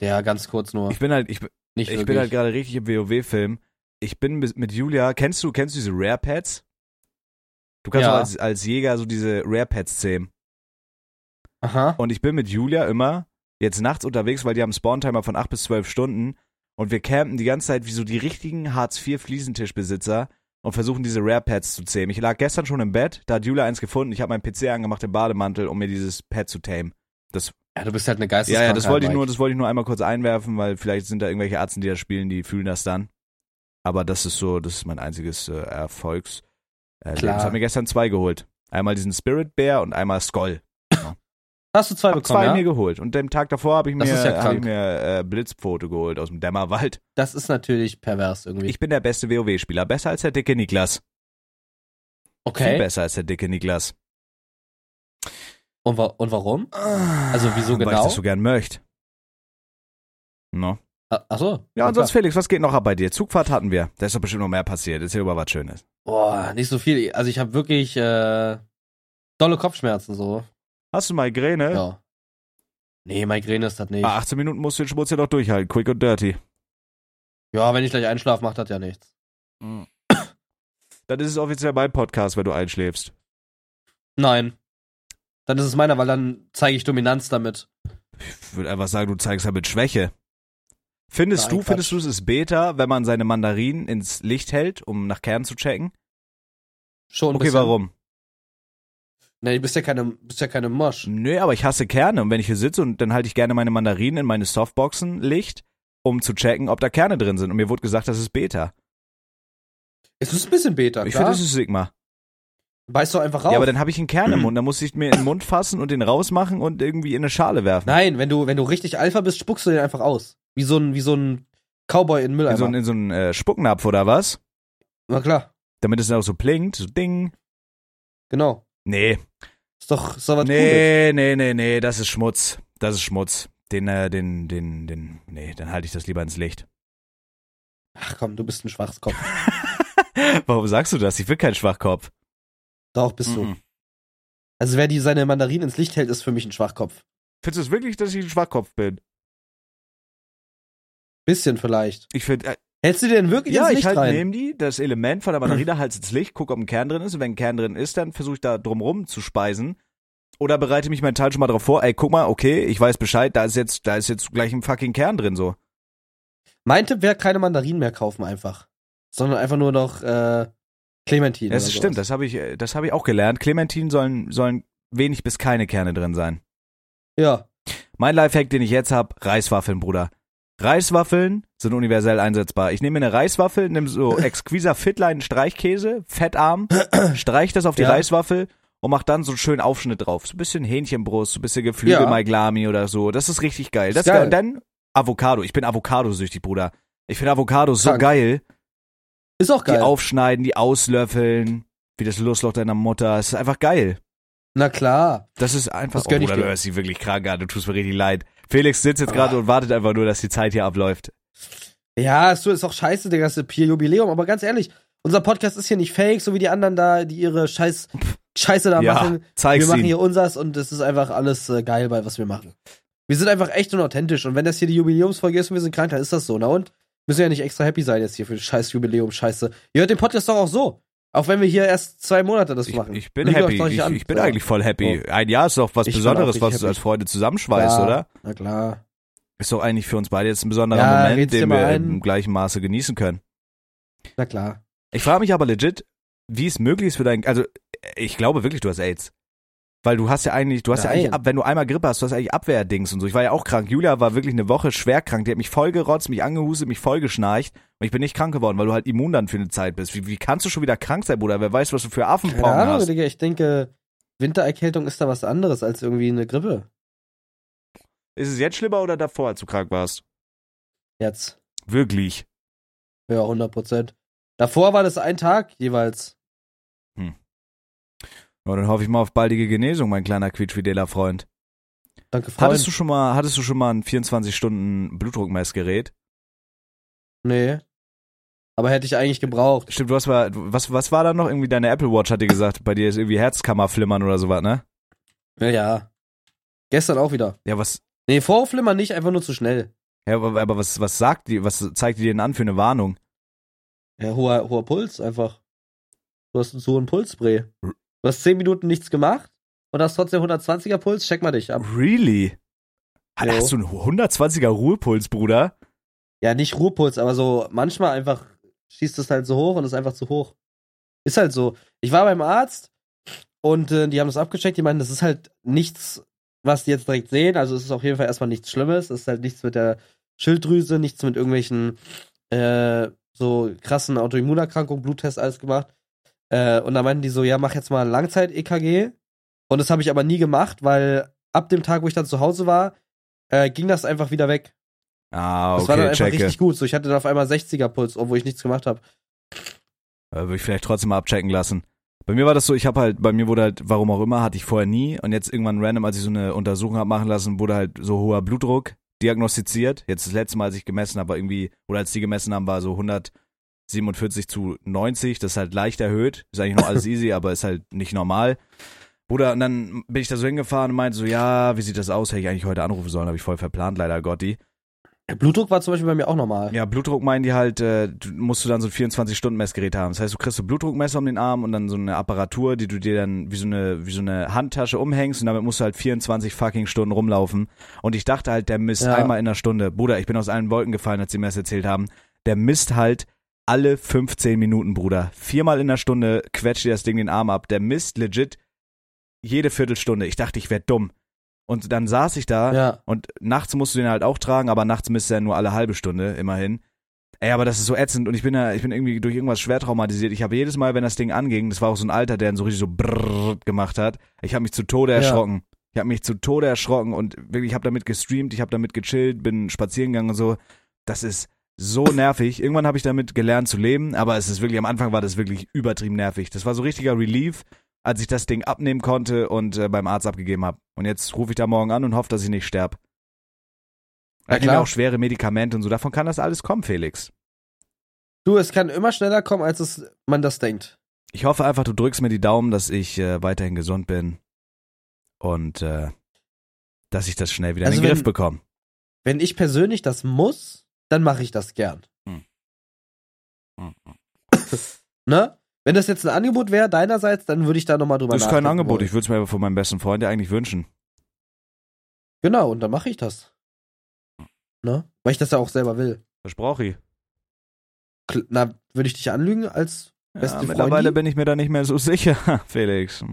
der ganz kurz nur. Ich bin halt, ich, nicht ich wirklich. bin halt gerade richtig im WoW-Film. Ich bin mit Julia, kennst du, kennst du diese Rare Pets? Du kannst Ja. auch als, als Jäger so diese Rare Pets zähmen. Aha. Und ich bin mit Julia immer jetzt nachts unterwegs, weil die haben einen Spawn-Timer von 8 bis 12 Stunden. Und wir campen die ganze Zeit wie so die richtigen Hartz-IV-Fliesentischbesitzer und versuchen diese Rare Pets zu zähmen. Ich lag gestern schon im Bett, da hat Julia eins gefunden. Ich habe meinen PC angemacht im Bademantel, um mir dieses Pet zu tamen. Ja, du bist halt eine Ja, Geisteskrankheit. ja, das wollte ich Mike. nur, das wollte ich nur einmal kurz einwerfen, weil vielleicht sind da irgendwelche Ärzte, die das spielen, die fühlen das dann. Aber das ist so, das ist mein einziges äh, Erfolgs. Äh, Klar. Ich habe mir gestern zwei geholt. Einmal diesen Spirit Bear und einmal Skoll. Hast du zwei Hab bekommen, zwei ja? mir geholt. Und dem Tag davor habe ich mir, Das ja hab ich mir äh, Blitzpfote geholt aus dem Dämmerwald. Das ist natürlich pervers irgendwie. Ich bin der beste WoW-Spieler. Besser als der dicke Niklas. Viel okay. besser als der dicke Niklas. Und, wa und warum? Also wieso Weil ich genau? das so gern möchte. No. Ah, Ach so. Ja, und sonst Felix, was geht noch ab bei dir? Zugfahrt hatten wir. Da ist doch bestimmt noch mehr passiert. Erzähl über was Schönes. Boah, nicht so viel. Also ich habe wirklich äh, dolle Kopfschmerzen so. Hast du Migräne? Ja. Nee, Migräne ist das nicht. Ah, 18 Minuten musst du den Schmutz ja doch durchhalten. Quick und dirty. Ja, wenn ich gleich einschlafe, macht das ja nichts. Dann ist es offiziell mein Podcast, wenn du einschläfst. Nein. Dann ist es meiner, weil dann zeige ich Dominanz damit. Ich würde einfach sagen, du zeigst damit Schwäche. Findest Nein, du, Quatsch. findest du, es ist Beta, wenn man seine Mandarinen ins Licht hält, um nach Kernen zu checken? Schon. Okay, bisschen. warum? Nee, du bist ja keine, bist ja keine Mosch. Nö, aber ich hasse Kerne. Und wenn ich hier sitze und dann halte ich gerne meine Mandarinen in meine Softboxen Licht, um zu checken, ob da Kerne drin sind. Und mir wurde gesagt, das ist Beta. Es ist ein bisschen Beta, Ich finde, das ist Sigma. Beißt doch einfach raus. Ja, aber dann habe ich einen Kern im Mund. Dann muss ich mir in den Mund fassen und den rausmachen und irgendwie in eine Schale werfen. Nein, wenn du, wenn du richtig Alpha bist, spuckst du den einfach aus. Wie so ein, wie so ein Cowboy in Mülleimer. In so, einen- in so einen äh, Spucknapf oder was? Na klar, Damit es dann auch so blinkt, so Ding. genau. Nee, Ist doch, ist doch was Cooles. nee, nee, nee, nee, das ist Schmutz. Das ist Schmutz. Den, äh, den, den, den, nee, dann halte ich das lieber ins Licht. Ach komm, du bist ein Schwachskopf. Warum sagst du das? Ich will keinen Schwachkopf. Doch, bist du. Mhm. Also wer die seine Mandarinen ins Licht hält, ist für mich ein Schwachkopf. Findest du es wirklich, dass ich ein Schwachkopf bin? Bisschen vielleicht. Ich finde, äh, Hältst du dir denn wirklich ja, ins ich Licht halt rein? nehme die, das Element von der Mandarine, halte ins Licht, gucke, ob ein Kern drin ist. Und wenn ein Kern drin ist, dann versuche ich da drumrum zu speisen. Oder bereite mich mental schon mal darauf vor, ey, guck mal, okay, ich weiß Bescheid, da ist jetzt, da ist jetzt gleich ein fucking Kern drin, so. Mein Tipp wäre keine Mandarinen mehr kaufen einfach. Sondern einfach nur noch äh, Clementine. Das stimmt, sowas. das habe ich, äh, das habe ich auch gelernt. Clementinen sollen, sollen wenig bis keine Kerne drin sein. Ja. Mein Lifehack, den ich jetzt habe, Reiswaffeln, Bruder. Reiswaffeln sind universell einsetzbar. Ich nehme mir eine Reiswaffel, nehme so exquiser Fitline Streichkäse, fettarm, streich das auf die Ja. Reiswaffel und mach dann so einen schönen Aufschnitt drauf. So ein bisschen Hähnchenbrust, so ein bisschen Geflügel Ja. Maiglami oder so. Das ist richtig geil. Das Ist geil. Und dann Avocado. Ich bin Avocado-süchtig, Bruder. Ich finde Avocados so geil. Ist auch geil. Die aufschneiden, die auslöffeln, wie das Lustloch deiner Mutter. Es ist einfach geil. Na klar. Das ist einfach. Das ich Bruder, dir. du hörst sie wirklich krank an. Du tust mir richtig leid. Felix sitzt jetzt Ah. gerade und wartet einfach nur, dass die Zeit hier abläuft. Ja, ist, ist auch scheiße, Digga, das ist hier Jubiläum, aber ganz ehrlich, unser Podcast ist hier nicht fake, so wie die anderen da, die ihre Scheiß, Scheiße da ja, machen. zeig's wir machen ihm. hier unsers und es ist einfach alles äh, geil bei was wir machen. Wir sind einfach echt und authentisch und wenn das hier die Jubiläumsfolge ist und wir sind krank, dann ist das so, na und? Müssen ja nicht extra happy sein jetzt hier für scheiß Jubiläum, scheiße. Ihr hört den Podcast doch auch so. Auch wenn wir hier erst zwei Monate das machen. ich bin euch happy. Ich, ich bin So. eigentlich voll happy. Ein Jahr ist doch was Ich Besonderes, was uns als. Freunde zusammenschweißt, Klar. oder? Na klar. Ist doch eigentlich für uns beide jetzt ein besonderer Ja, Moment, den wir ein. im gleichen Maße genießen können. Na klar. Ich frage mich aber legit, wie es möglich ist für dein, also ich glaube wirklich, du hast AIDS. Weil du hast ja eigentlich, du hast ja Nein. eigentlich, ab, wenn du einmal Grippe hast, du hast eigentlich Abwehrdings und so. Ich war ja auch krank. Julia war wirklich eine Woche schwer krank. Die hat mich voll gerotzt, mich angehustet, mich voll geschnarcht. Und ich bin nicht krank geworden, weil du halt immun dann für eine Zeit bist. Wie, wie kannst du schon wieder krank sein, Bruder? Wer weiß, was du für Affenpocken Keine Ahnung, hast. Digga. Ich denke, Wintererkältung ist da was anderes als irgendwie eine Grippe. Ist es jetzt schlimmer oder davor, als du krank warst? Jetzt. Wirklich. Ja, 100 Prozent. Davor war das ein Tag jeweils. Ja, dann hoffe ich mal auf baldige Genesung, mein kleiner quietschfideler Freund. Danke, Freund. Hattest du schon mal, hattest du schon mal ein 24 Stunden Blutdruckmessgerät? Nee. Aber hätte ich eigentlich gebraucht. Stimmt, du hast mal, was, was war da noch? Irgendwie deine Apple Watch hat dir gesagt, bei dir ist irgendwie Herzkammer flimmern oder sowas, ne? Ja, ja. Gestern auch wieder. Ja, was, Nee, Vorflimmern nicht, einfach nur zu schnell. ja, aber, aber was, was sagt die, was zeigt die dir denn an für eine Warnung? Ja, hoher, hoher Puls einfach. Du hast einen zu hohen Pulsspray. Du hast 10 Minuten nichts gemacht und hast trotzdem 120er Puls, check mal dich ab. Really? Jo. Hast du einen 120er Ruhepuls, Bruder? Ja, nicht Ruhepuls, aber so manchmal einfach schießt es halt so hoch und ist einfach zu hoch. Ist halt so. Ich war beim Arzt und äh, die haben das abgecheckt, die meinen, das ist halt nichts, was die jetzt direkt sehen. Also es ist auf jeden Fall erstmal nichts Schlimmes. Es ist halt nichts mit der Schilddrüse, nichts mit irgendwelchen äh, so krassen Autoimmunerkrankungen, Bluttest, alles gemacht. Äh, und da meinten die so, ja, mach jetzt mal Langzeit-EKG. Und das habe ich aber nie gemacht, weil ab dem Tag, wo ich dann zu Hause war, äh, ging das einfach wieder weg. Ah, Das war dann okay, einfach checke. richtig gut. So, ich hatte dann auf einmal 60er Puls, obwohl ich nichts gemacht habe. Äh, Würde ich vielleicht trotzdem mal abchecken lassen. Bei mir war das so, ich habe halt, bei mir wurde halt, warum auch immer, hatte ich vorher nie und jetzt irgendwann random, als ich so eine Untersuchung habe machen lassen, wurde halt so hoher Blutdruck diagnostiziert. Jetzt das letzte Mal, als ich gemessen habe, irgendwie, oder als die gemessen haben, war so 147 zu 90, das ist halt leicht erhöht. Ist eigentlich noch alles easy, aber ist halt nicht normal. Bruder, und dann bin ich da so hingefahren und meinte so, ja, wie sieht das aus? Hätte ich eigentlich heute anrufen sollen, habe ich voll verplant, leider Gotti. Der Blutdruck war zum Beispiel bei mir auch normal. Ja, Blutdruck meinen die halt, äh, du musst du dann so ein 24-Stunden-Messgerät haben. Das heißt, du kriegst so Blutdruckmesser um den Arm und dann so eine Apparatur, die du dir dann wie so eine, wie so eine Handtasche umhängst und damit musst du halt 24 fucking Stunden rumlaufen. Und ich dachte halt, der misst Ja. einmal in der Stunde. Bruder, ich bin aus allen Wolken gefallen, als sie mir das erzählt haben. Der misst halt alle 15 Minuten, Bruder. Viermal in der Stunde quetscht dir das Ding den Arm ab. Der misst legit jede Viertelstunde. Ich dachte, ich werd dumm. Und dann saß ich da Ja. und nachts musst du den halt auch tragen, aber nachts misst er nur alle halbe Stunde, immerhin. Ey, aber das ist so ätzend und ich bin ja, ich bin irgendwie durch irgendwas schwer traumatisiert. Ich habe jedes Mal, wenn das Ding anging, das war auch so ein Alter, der dann so richtig so brrrr gemacht hat. Ich habe mich zu Tode Ja. erschrocken. Ich habe mich zu Tode erschrocken und wirklich, ich habe damit gestreamt, ich habe damit gechillt, bin spazieren gegangen und so. Das ist so nervig. Irgendwann habe ich damit gelernt zu leben, aber es ist wirklich, am Anfang war das wirklich übertrieben nervig. Das war so richtiger Relief, als ich das Ding abnehmen konnte und äh, beim Arzt abgegeben habe. Und jetzt rufe ich da morgen an und hoffe, dass ich nicht sterb. Ja, klar. auch schwere Medikamente und so. Davon kann das alles kommen, Felix. Du, es kann immer schneller kommen, als es, man das denkt. Ich hoffe einfach, du drückst mir die Daumen, dass ich äh, weiterhin gesund bin und äh, dass ich das schnell wieder Also in den wenn- Griff bekomme. Wenn ich persönlich das muss, dann mache ich das gern. Ne? Wenn das jetzt ein Angebot wäre deinerseits, dann würde ich da nochmal drüber Das ist nachdenken. kein Angebot. wollen. Ich würde es mir aber von meinem besten Freund ja eigentlich wünschen. Genau, und dann mache ich das. Ne? Weil ich das ja auch selber will. Versproche ich. Na, würde ich dich anlügen als Ja, Beste mittlerweile Freundin? bin ich mir da nicht mehr so sicher, Felix.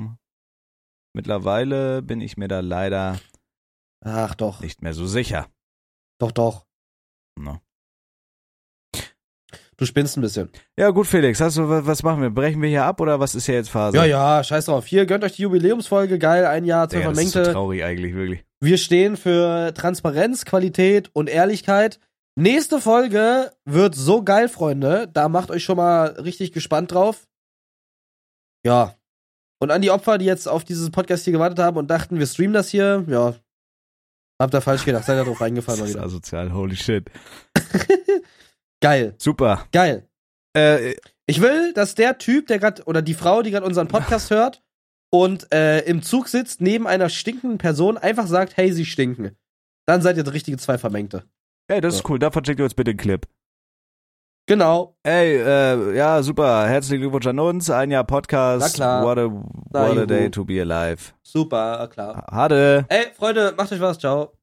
Mittlerweile bin ich mir da leider Ach doch, nicht mehr so sicher. doch, doch. No. Du spinnst ein bisschen. Ja gut, Felix, hast du, was machen wir? Brechen wir hier ab oder was ist hier jetzt Phase? Ja, ja, scheiß drauf. Hier, gönnt euch die Jubiläumsfolge, geil, ein Jahr, zwei Digga, das ist so Vermengte. traurig eigentlich, wirklich. Wir stehen für Transparenz, Qualität und Ehrlichkeit. Nächste Folge wird so geil, Freunde. Da macht euch schon mal richtig gespannt drauf. Ja. Und an die Opfer, die jetzt auf dieses Podcast hier gewartet haben und dachten, wir streamen das hier, ja. Habt ihr falsch gedacht, seid ihr drauf reingefallen Das mal ist wieder. asozial, holy shit. Geil, Super. geil. Äh, Ich will, dass der Typ, der gerade, oder die Frau, die gerade unseren Podcast hört und äh, im Zug sitzt, neben einer stinkenden Person, einfach sagt, hey, sie stinken. Dann seid ihr die richtige zwei Vermengte. ey, das Ja. ist cool. Davon schickt ihr uns bitte einen Clip. Genau. Ey, äh, ja, super. Herzlichen Glückwunsch an uns. Ein Jahr Podcast. Na klar. What a, Na, what a day to be alive. Super, klar. Hade. Ey, Freunde, macht euch was. Ciao.